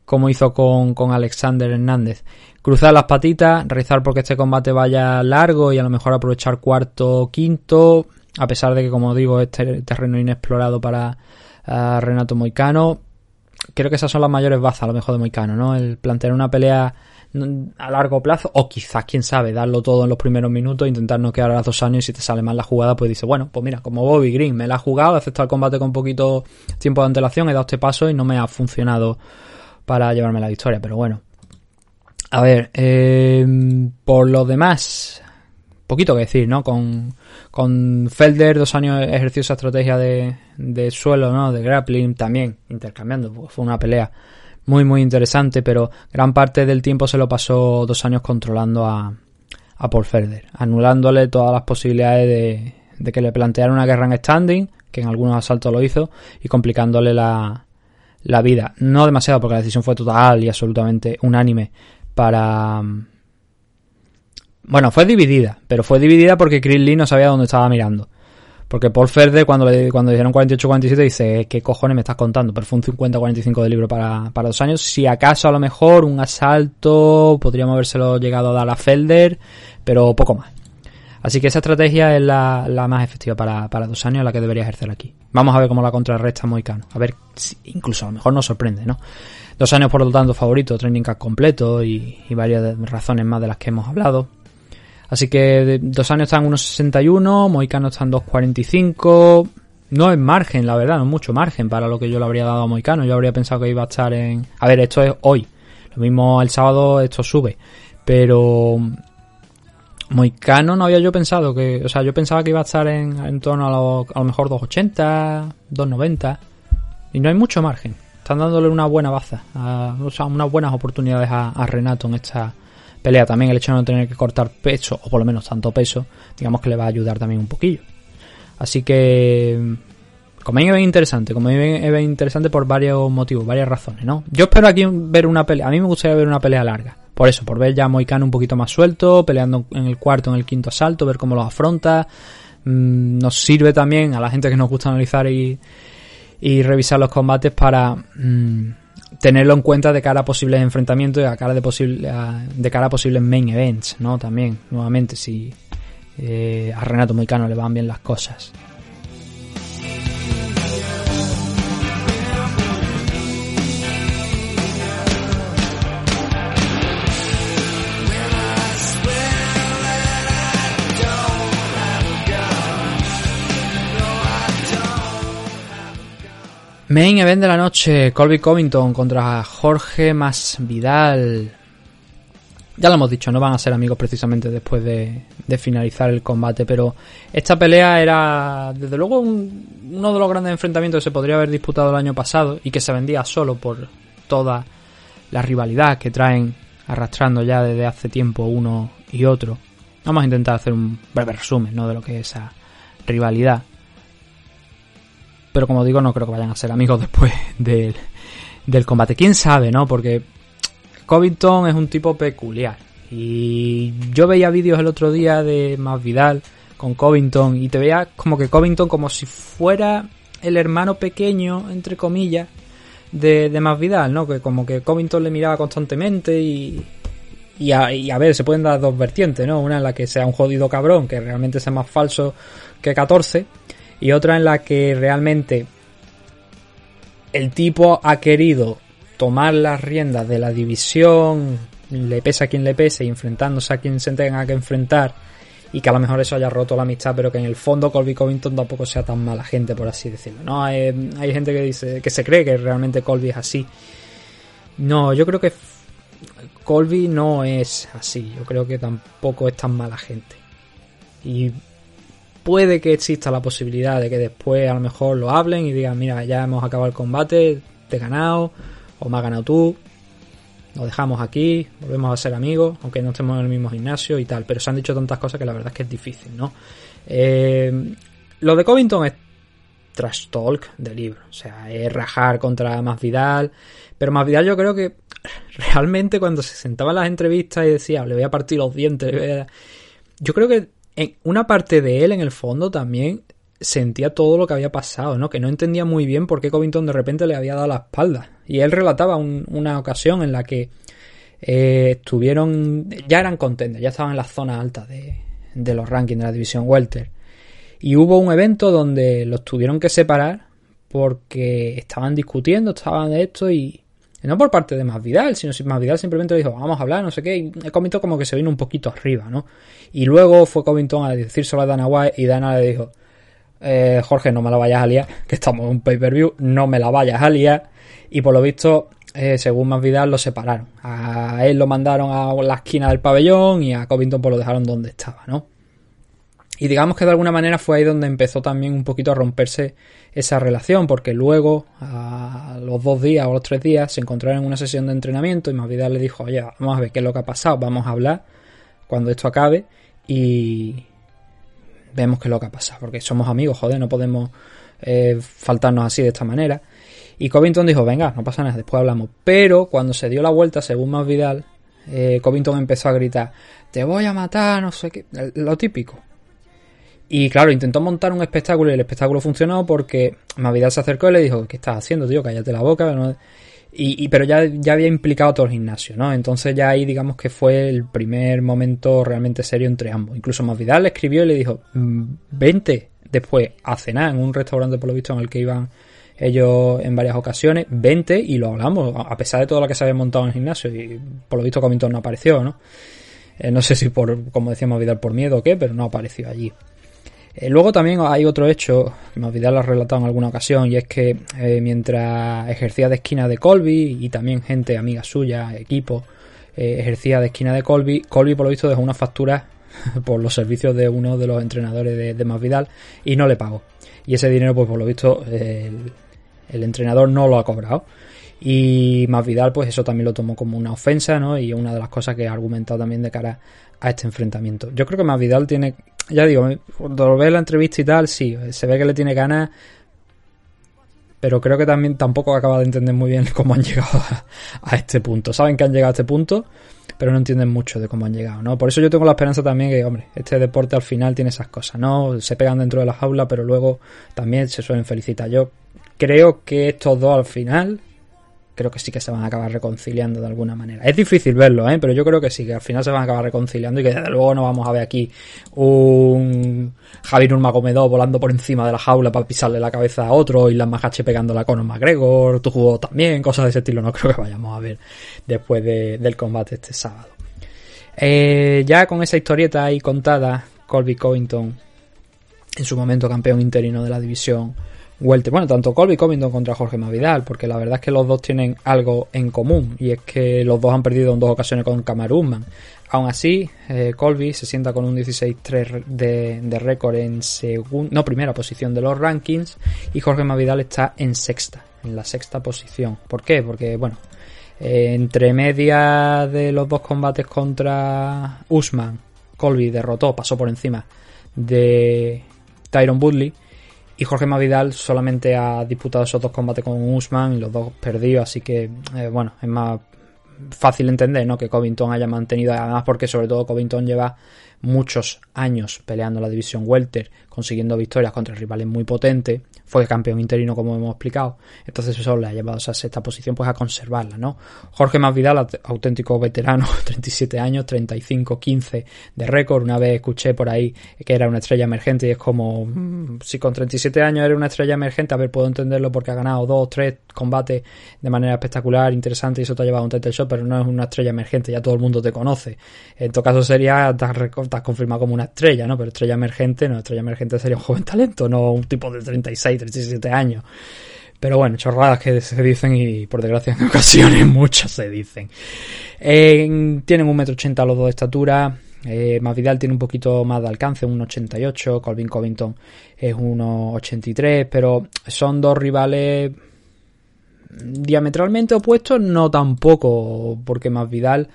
como hizo con, con Alexander Hernández. Cruzar las patitas, rezar porque este combate vaya largo y a lo mejor aprovechar cuarto o quinto, a pesar de que, como digo, este terreno inexplorado para Renato Moicano. Creo que esas son las mayores bazas, a lo mejor, de Moicano, ¿no? El plantear una pelea a largo plazo, o quizás, quién sabe, darlo todo en los primeros minutos, intentar noquear a los dos años y si te sale mal la jugada, pues dice, bueno, pues mira, como Bobby Green, me la ha jugado, he aceptado el combate con poquito tiempo de antelación, he dado este paso y no me ha funcionado para llevarme la victoria, pero bueno. A ver, eh, por lo demás, poquito que decir, ¿no? Con, con Felder, dos años ejerció esa estrategia de, de suelo, ¿no? De grappling también, intercambiando, porque fue una pelea muy muy interesante, pero gran parte del tiempo se lo pasó dos años controlando a, a Paul Ferder, anulándole todas las posibilidades de, de que le planteara una guerra en standing, que en algunos asaltos lo hizo, y complicándole la, la vida. No demasiado, porque la decisión fue total y absolutamente unánime para... Bueno, fue dividida, pero fue dividida porque Chris Lee no sabía dónde estaba mirando. Porque Paul Ferde, cuando le cuando dijeron 48-47, dice, ¿qué cojones me estás contando? Pero fue un 50-45 de libro para, para dos años. Si acaso a lo mejor un asalto, podríamos habérselo llegado a dar a Felder, pero poco más. Así que esa estrategia es la, la más efectiva para, para, dos años, la que debería ejercer aquí. Vamos a ver cómo la contrarresta Moicano. A ver, si, incluso a lo mejor nos sorprende, ¿no? Dos años, por lo tanto, favorito, training camp completo y, y varias razones más de las que hemos hablado. Así que dos años están 1.61, Moicano está en 2.45. No es margen, la verdad, no es mucho margen para lo que yo le habría dado a Moicano. Yo habría pensado que iba a estar en... A ver, esto es hoy. Lo mismo el sábado esto sube. Pero Moicano no había yo pensado que... O sea, yo pensaba que iba a estar en, en torno a lo, a lo mejor 2.80, 2.90. Y no hay mucho margen. Están dándole una buena baza. o sea, unas buenas oportunidades a Renato en esta pelea. También el hecho de no tener que cortar peso, o por lo menos tanto peso, digamos que le va a ayudar también un poquillo. Así que como es interesante, como es interesante por varios motivos, varias razones, ¿no? Yo espero aquí ver una pelea, a mí me gustaría ver una pelea larga, por eso, por ver ya a Moicano un poquito más suelto, peleando en el cuarto, en el quinto asalto, ver cómo lo afronta, mm, nos sirve también a la gente que nos gusta analizar y, y revisar los combates para mm, tenerlo en cuenta de cara a posibles enfrentamientos y a cara de, posible, de cara a posibles main events, ¿no? También, nuevamente, si eh, a Renato Moicano le van bien las cosas. Main event de la noche, Colby Covington contra Jorge Masvidal. Ya lo hemos dicho, no van a ser amigos precisamente después de, finalizar el combate, pero esta pelea era desde luego uno de los grandes enfrentamientos que se podría haber disputado el año pasado y que se vendía solo por toda la rivalidad que traen arrastrando ya desde hace tiempo uno y otro. Vamos a intentar hacer un breve resumen ¿no? de lo que es esa rivalidad pero como digo, no creo que vayan a ser amigos [LAUGHS] después del, del combate. ¿Quién sabe, no? Porque Covington es un tipo peculiar. Y yo veía vídeos el otro día de Masvidal con Covington y te veía como que Covington como si fuera el hermano pequeño, entre comillas, de, de Masvidal, ¿no? Que como que Covington le miraba constantemente y, y a, y a, ver, se pueden dar dos vertientes, ¿no? Una en la que sea un jodido cabrón, que realmente sea más falso que 14, y otra en la que realmente el tipo ha querido tomar las riendas de la división, le pesa a quien le pese, y enfrentándose a quien se tenga que enfrentar, y que a lo mejor eso haya roto la amistad, pero que en el fondo Colby Covington tampoco sea tan mala gente, por así decirlo. No, hay, hay gente que dice que se cree que realmente Colby es así. No, yo creo que Colby no es así. Yo creo que tampoco es tan mala gente. Y puede que exista la posibilidad de que después a lo mejor lo hablen y digan, mira, ya hemos acabado el combate, te he ganado, o me has ganado tú, lo dejamos aquí, volvemos a ser amigos, aunque no estemos en el mismo gimnasio y tal, pero se han dicho tantas cosas que la verdad es que es difícil, ¿no? Eh, lo de Covington es trash talk de libro, o sea, es rajar contra Masvidal, pero Masvidal yo creo que realmente cuando se sentaba en las entrevistas y decía, le voy a partir los dientes, yo creo que en una parte de él, en el fondo, también sentía todo lo que había pasado, ¿no? Que no entendía muy bien por qué Covington de repente le había dado la espalda. Y él relataba una ocasión en la que eh, estuvieron, ya eran contenders, ya estaban en la zona alta de, de los rankings de la división Welter. Y hubo un evento donde los tuvieron que separar porque estaban discutiendo, estaban de esto y, no por parte de Masvidal, sino si Masvidal simplemente dijo, vamos a hablar, no sé qué, y Covington como que se vino un poquito arriba, ¿no? Y luego fue Covington a decírselo a Dana White y Dana le dijo, eh, Jorge, no me la vayas a liar, que estamos en un pay-per-view, no me la vayas a liar. Y por lo visto, eh, según Masvidal, lo separaron. A él lo mandaron a la esquina del pabellón y a Covington pues lo dejaron donde estaba, ¿no? Y digamos que de alguna manera fue ahí donde empezó también un poquito a romperse esa relación, porque luego, a los dos días o los tres días, se encontraron en una sesión de entrenamiento y Masvidal le dijo, oye, vamos a ver qué es lo que ha pasado, vamos a hablar cuando esto acabe y vemos qué es lo que ha pasado, porque somos amigos, joder, no podemos eh, faltarnos así de esta manera. Y Covington dijo, venga, no pasa nada, después hablamos. Pero cuando se dio la vuelta, según Masvidal, eh, Covington empezó a gritar, te voy a matar, no sé qué, lo típico. Y claro, intentó montar un espectáculo y el espectáculo funcionó porque Mavidal se acercó y le dijo, ¿qué estás haciendo, tío? Cállate la boca. Y, pero ya, ya había implicado todo el gimnasio, ¿no? Entonces ya ahí digamos que fue el primer momento realmente serio entre ambos. Incluso Mavidal le escribió y le dijo, mm, vente después a cenar en un restaurante por lo visto en el que iban ellos en varias ocasiones, vente y lo hablamos, a pesar de todo lo que se había montado en el gimnasio y por lo visto Comington no apareció, ¿no? Eh, no sé si por, como decía Mavidal, por miedo o qué, pero no apareció allí. Eh, luego también hay otro hecho, que me lo ha relatado en alguna ocasión, y es que eh, mientras ejercía de esquina de Colby y también gente amiga suya, equipo, eh, ejercía de esquina de Colby, Colby por lo visto dejó una factura [LAUGHS] por los servicios de uno de los entrenadores de, de Masvidal y no le pagó. Y ese dinero, pues por lo visto, el, el entrenador no lo ha cobrado. Y más Vidal, pues eso también lo tomó como una ofensa, ¿no? Y una de las cosas que ha argumentado también de cara a este enfrentamiento. Yo creo que más Vidal tiene, ya digo, cuando ve la entrevista y tal, sí, se ve que le tiene ganas, pero creo que también tampoco acaba de entender muy bien [LAUGHS] cómo han llegado a, este punto. Saben que han llegado a este punto, pero no entienden mucho de cómo han llegado, ¿no? Por eso yo tengo la esperanza también que, hombre, este deporte al final tiene esas cosas, ¿no? Se pegan dentro de la jaula, pero luego también se suelen felicitar. Yo creo que estos dos al final creo que sí que se van a acabar reconciliando de alguna manera. Es difícil verlo, ¿eh? pero yo creo que sí, que al final se van a acabar reconciliando y que desde luego no vamos a ver aquí un Javier Nurmagomedov volando por encima de la jaula para pisarle la cabeza a otro y la Mahache pegándola con McGregor, tu juego también, cosas de ese estilo, no [LAUGHS] creo que vayamos a ver después del combate este sábado. Eh, ya con esa historieta ahí contada, Colby Covington, en su momento campeón interino de la división bueno, tanto Colby Covington contra Jorge Mavidal, porque la verdad es que los dos tienen algo en común, y es que los dos han perdido en dos ocasiones con Camaruzman. Aún así, eh, Colby se sienta con un 16-3 de, récord en segunda, no primera posición de los rankings, y Jorge Mavidal está en sexta, en la sexta posición. ¿Por qué? Porque, bueno, eh, entre media de los dos combates contra Usman, Colby derrotó, pasó por encima de Tyron Woodley y Jorge Mavidal solamente ha disputado esos dos combates con Usman y los dos perdidos, así que, eh, bueno, es más fácil entender, ¿no? Que Covington haya mantenido, además porque sobre todo Covington lleva muchos años peleando la división welter, consiguiendo victorias contra rivales muy potentes, fue campeón interino como hemos explicado, entonces eso le ha llevado a esa sexta posición pues a conservarla, ¿no? Jorge Masvidal, auténtico veterano, [LAUGHS] 37 años, 35-15 de récord, una vez escuché por ahí que era una estrella emergente y es como, mm, si con 37 años eres una estrella emergente, a ver, puedo entenderlo porque ha ganado dos, tres combates de manera espectacular, interesante y eso te ha llevado a un title shot, pero no es una estrella emergente, ya todo el mundo te conoce. En todo caso sería, confirmado como una estrella, ¿no? Pero estrella emergente, no, estrella emergente sería un joven talento, no un tipo de 36 37 años. Pero bueno, chorradas que se dicen y por desgracia en [LAUGHS] ocasiones muchas se dicen. tienen un metro ochenta los dos de estatura. Eh, Masvidal tiene un poquito más de alcance, un 88. Colvin Covington es 1,83. Pero son dos rivales diametralmente opuestos, no tampoco, porque Masvidal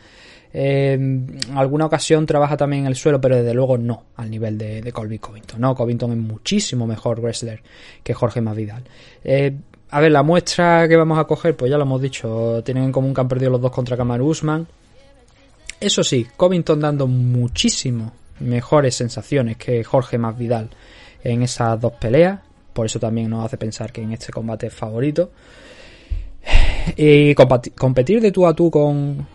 en alguna ocasión trabaja también en el suelo, pero desde luego no al nivel de, Colby Covington. No, Covington es muchísimo mejor wrestler que Jorge Masvidal. Eh, a ver, la muestra que vamos a coger, pues ya lo hemos dicho, tienen en común que han perdido los dos contra Kamaru Usman. Eso sí, Covington dando muchísimo mejores sensaciones que Jorge Masvidal en esas dos peleas. Por eso también nos hace pensar que en este combate es favorito. Y competir de tú a tú con,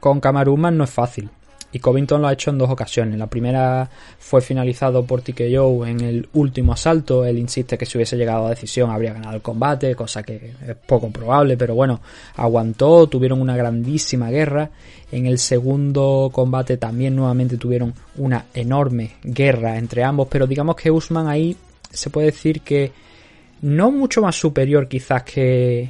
con Camaruzman no es fácil. Y Covington lo ha hecho en dos ocasiones. La primera fue finalizado por TKO en el último asalto. Él insiste que si hubiese llegado a decisión habría ganado el combate, cosa que es poco probable, pero bueno, aguantó, tuvieron una grandísima guerra. En el segundo combate también nuevamente tuvieron una enorme guerra entre ambos, pero digamos que Usman ahí se puede decir que no mucho más superior quizás que,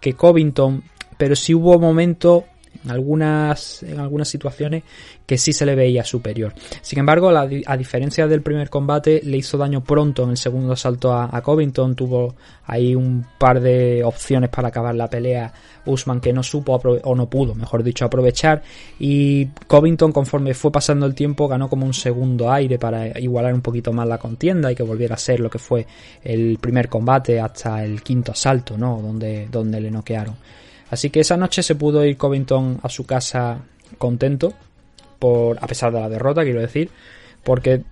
que Covington, pero sí hubo momentos en algunas, en algunas situaciones que sí se le veía superior. Sin embargo, a diferencia del primer combate, le hizo daño pronto en el segundo asalto a, Covington. Tuvo ahí un par de opciones para acabar la pelea. Usman que no supo o no pudo, mejor dicho, aprovechar. Y Covington, conforme fue pasando el tiempo, ganó como un segundo aire para igualar un poquito más la contienda y que volviera a ser lo que fue el primer combate hasta el quinto asalto, ¿no? Donde, donde le noquearon. Así que esa noche se pudo ir Covington a su casa contento, por, a pesar de la derrota, quiero decir, porque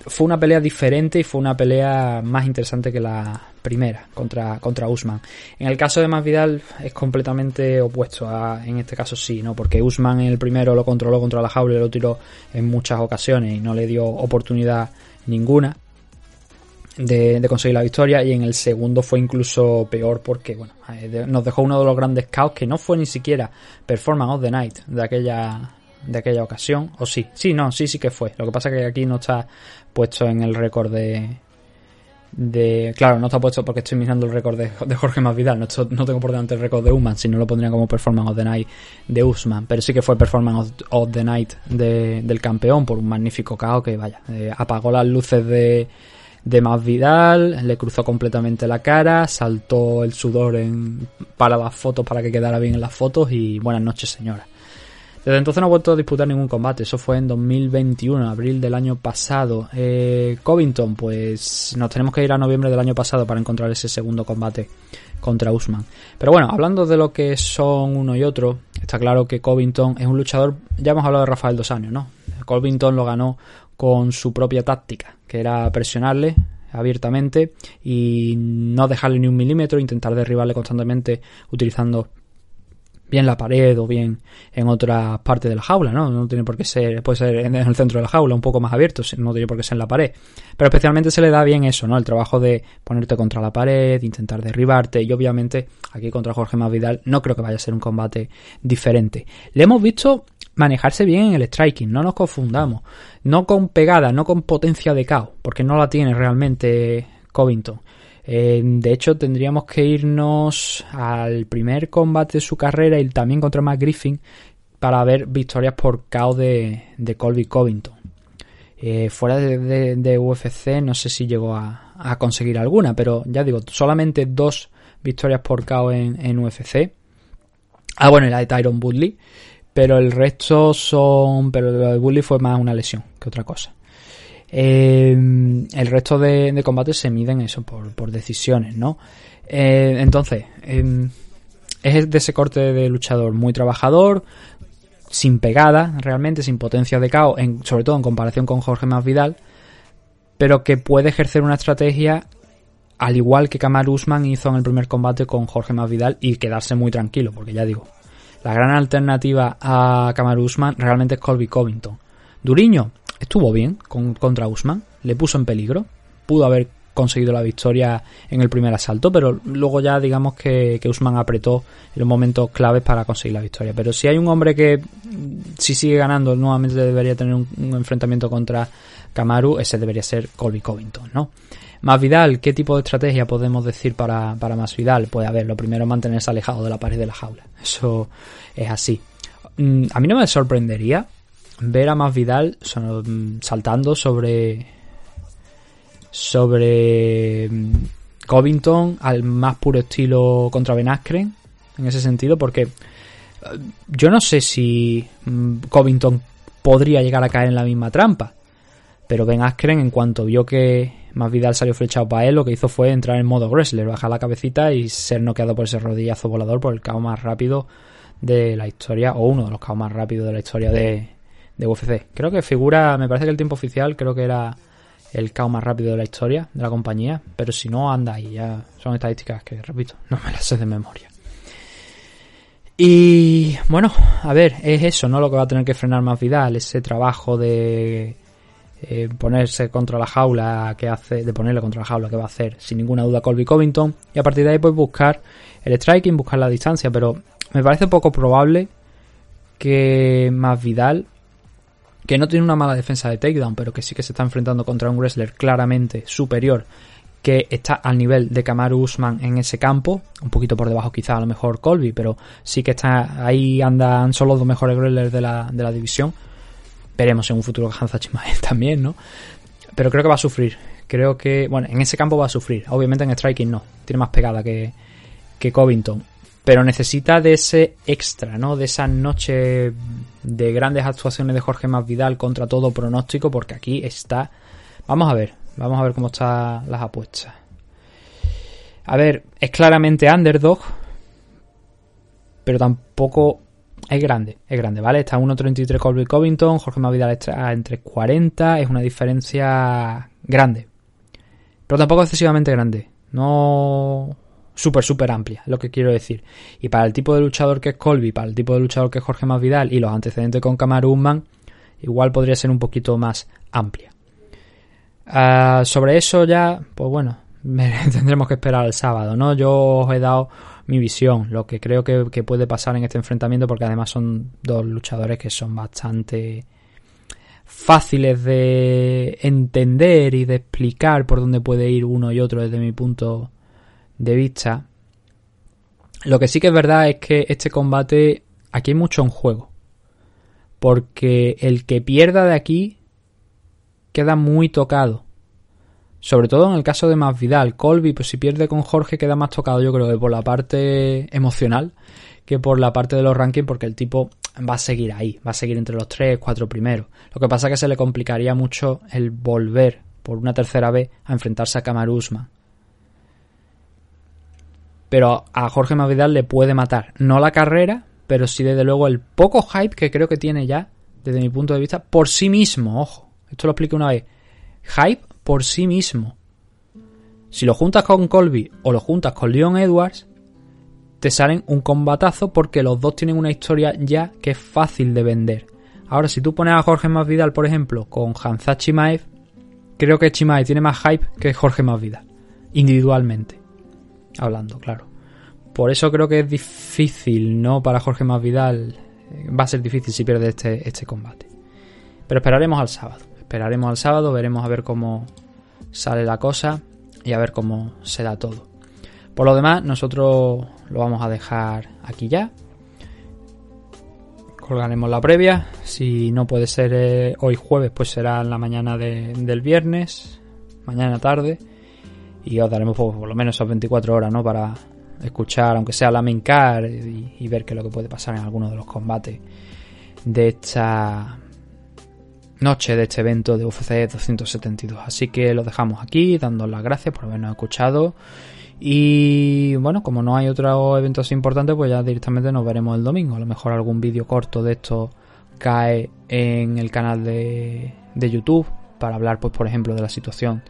fue una pelea diferente y fue una pelea más interesante que la primera contra, contra Usman. En el caso de Masvidal es completamente opuesto a, en este caso sí, ¿no? Porque Usman en el primero lo controló contra la jaula y lo tiró en muchas ocasiones y no le dio oportunidad ninguna de, conseguir la victoria y en el segundo fue incluso peor porque bueno eh, nos dejó uno de los grandes caos que no fue ni siquiera Performance of the Night de aquella de aquella ocasión. O sí sí no sí sí que fue. Lo que pasa que aquí no está puesto en el récord de de claro no está puesto porque estoy mirando el récord de, Jorge Masvidal. No, no tengo por delante el récord de Usman si no lo pondría como Performance of the Night de Usman. Pero sí que fue Performance of, the Night del campeón por un magnífico caos que vaya eh, apagó las luces de de Más Vidal, le cruzó completamente la cara, saltó el sudor en, para las fotos para que quedara bien en las fotos y buenas noches señora. Desde entonces no ha vuelto a disputar ningún combate, eso fue en 2021, abril del año pasado. Eh, Covington, pues nos tenemos que ir a noviembre del año pasado para encontrar ese segundo combate contra Usman. Pero bueno, hablando de lo que son uno y otro, está claro que Covington es un luchador, ya hemos hablado de Rafael dos años, ¿no? Covington lo ganó con su propia táctica, que era presionarle abiertamente y no dejarle ni un milímetro, intentar derribarle constantemente utilizando bien la pared o bien en otra parte de la jaula, ¿no? No tiene por qué ser, puede ser en el centro de la jaula, un poco más abierto, no tiene por qué ser en la pared. Pero especialmente se le da bien eso, ¿no? El trabajo de ponerte contra la pared, intentar derribarte y obviamente aquí contra Jorge Masvidal no creo que vaya a ser un combate diferente. Le hemos visto manejarse bien en el striking, no nos confundamos, no con pegada, no con potencia de caos, porque no la tiene realmente Covington. Eh, de hecho, tendríamos que irnos al primer combate de su carrera y también contra Matt Griffin para ver victorias por KO de, Colby Covington. Eh, fuera de, UFC no sé si llegó a, conseguir alguna, pero ya digo, solamente dos victorias por KO en, UFC. Ah, bueno, y la de Tyron Woodley, pero el resto son... Pero lo de Woodley fue más una lesión que otra cosa. Em, el resto de, combates se miden eso por, decisiones, ¿no? Eh, entonces, em, es de ese corte de luchador muy trabajador, sin pegada, realmente, sin potencia de caos, sobre todo en comparación con Jorge Masvidal, pero que puede ejercer una estrategia al igual que Kamar Usman hizo en el primer combate con Jorge Masvidal y quedarse muy tranquilo, porque ya digo, la gran alternativa a Kamar Usman realmente es Colby Covington. Duriño, estuvo bien contra Usman, le puso en peligro, pudo haber conseguido la victoria en el primer asalto, pero luego ya digamos que, que Usman apretó en los momentos claves para conseguir la victoria. Pero si hay un hombre que si sigue ganando nuevamente debería tener un, enfrentamiento contra Kamaru, ese debería ser Colby Covington, ¿no? Más Vidal, ¿qué tipo de estrategia podemos decir para, para Más Vidal? Pues a ver, lo primero es mantenerse alejado de la pared de la jaula. Eso es así. Mm, a mí no me sorprendería ver a Más Vidal mm, saltando sobre sobre mm, Covington al más puro estilo contra Ben Askren en ese sentido porque eh, yo no sé si Covington podría llegar a caer en la misma trampa pero Ben Askren en cuanto vio que Más Vidal salió flechado para él lo que hizo fue entrar en modo wrestler bajar la cabecita y ser noqueado por ese rodillazo volador por el caos más rápido de la historia o uno de los caos más rápidos de la historia de, de UFC. Creo que figura, me parece que el tiempo oficial creo que era el KO más rápido de la historia de la compañía, pero si no anda ahí, ya son estadísticas que, repito, no me las sé de memoria. Y bueno, a ver, es eso, ¿no? Lo que va a tener que frenar más Vidal, ese trabajo de eh, ponerse contra la jaula que hace, de ponerle contra la jaula que va a hacer sin ninguna duda Colby Covington, y a partir de ahí pues buscar el striking, buscar la distancia, pero me parece poco probable que más Vidal que no tiene una mala defensa de takedown, pero que sí que se está enfrentando contra un wrestler claramente superior que está al nivel de Kamaru Usman en ese campo, un poquito por debajo quizá a lo mejor Colby, pero sí que está ahí andan solo los dos mejores wrestlers de la, de la división. Veremos en un futuro Hansa Chimael [LAUGHS] también, ¿no? Pero creo que va a sufrir. Creo que, bueno, en ese campo va a sufrir. Obviamente en striking no. Tiene más pegada que, que Covington pero necesita de ese extra, ¿no? De esa noche de grandes actuaciones de Jorge Masvidal contra todo pronóstico, porque aquí está. Vamos a ver, vamos a ver cómo están las apuestas. A ver, es claramente underdog, pero tampoco es grande, es grande, ¿vale? Está 1.33 Colby Covington, Jorge Masvidal está entre 40, es una diferencia grande, pero tampoco excesivamente grande. No súper, súper amplia, lo que quiero decir. Y para el tipo de luchador que es Colby, para el tipo de luchador que es Jorge Masvidal y los antecedentes con Kamaru Usman, igual podría ser un poquito más amplia. Ah, sobre eso ya, pues bueno, [LAUGHS] tendremos que esperar el sábado, ¿no? Yo os he dado mi visión, lo que creo que, puede pasar en este enfrentamiento, porque además son dos luchadores que son bastante fáciles de entender y de explicar por dónde puede ir uno y otro desde mi punto de vista. Lo que sí que es verdad es que este combate, aquí hay mucho en juego. Porque el que pierda de aquí queda muy tocado Sobre todo en el caso de Masvidal. Colby, pues si pierde con Jorge queda más tocado yo creo que por la parte emocional que por la parte de los rankings porque el tipo va a seguir ahí, va a seguir entre los 3, 4 primeros. Lo que pasa es que se le complicaría mucho el volver por una tercera vez a enfrentarse a Kamaru Pero a Jorge Masvidal le puede matar, no la carrera, pero sí desde luego el poco hype que creo que tiene ya, desde mi punto de vista, por sí mismo, ojo. Esto lo explico una vez. Hype por sí mismo. Si lo juntas con Colby o lo juntas con Leon Edwards, te salen un combatazo porque los dos tienen una historia ya que es fácil de vender. Ahora, si tú pones a Jorge Masvidal, por ejemplo, con Hansa Chimaev, creo que Chimaev tiene más hype que Jorge Masvidal, individualmente. Hablando, claro. Por eso creo que es difícil, ¿no? Para Jorge Masvidal eh, va a ser difícil si pierde este, este combate. Pero esperaremos al sábado. Esperaremos al sábado, veremos a ver cómo sale la cosa y a ver cómo se da todo. Por lo demás, nosotros lo vamos a dejar aquí ya. Colgaremos la previa. Si no puede ser eh, hoy jueves, pues será en la mañana del viernes, mañana tarde. Y os daremos por, lo menos esas 24 horas, ¿no? Para escuchar, aunque sea la main y, y ver qué es lo que puede pasar en alguno de los combates de esta noche de este evento de UFC 272. Así que lo dejamos aquí, dando las gracias por habernos escuchado. Y bueno, como no hay otro evento así importante, pues ya directamente nos veremos el domingo. A lo mejor algún vídeo corto de esto cae en el canal de, de YouTube para hablar, pues por ejemplo, de la situación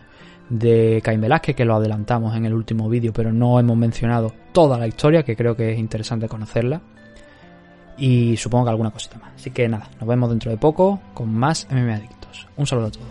de Cain Velázquez, que lo adelantamos en el último vídeo, pero no hemos mencionado toda la historia, que creo que es interesante conocerla y supongo que alguna cosita más. Así que nada, nos vemos dentro de poco con más MMA Adictos. Un saludo a todos.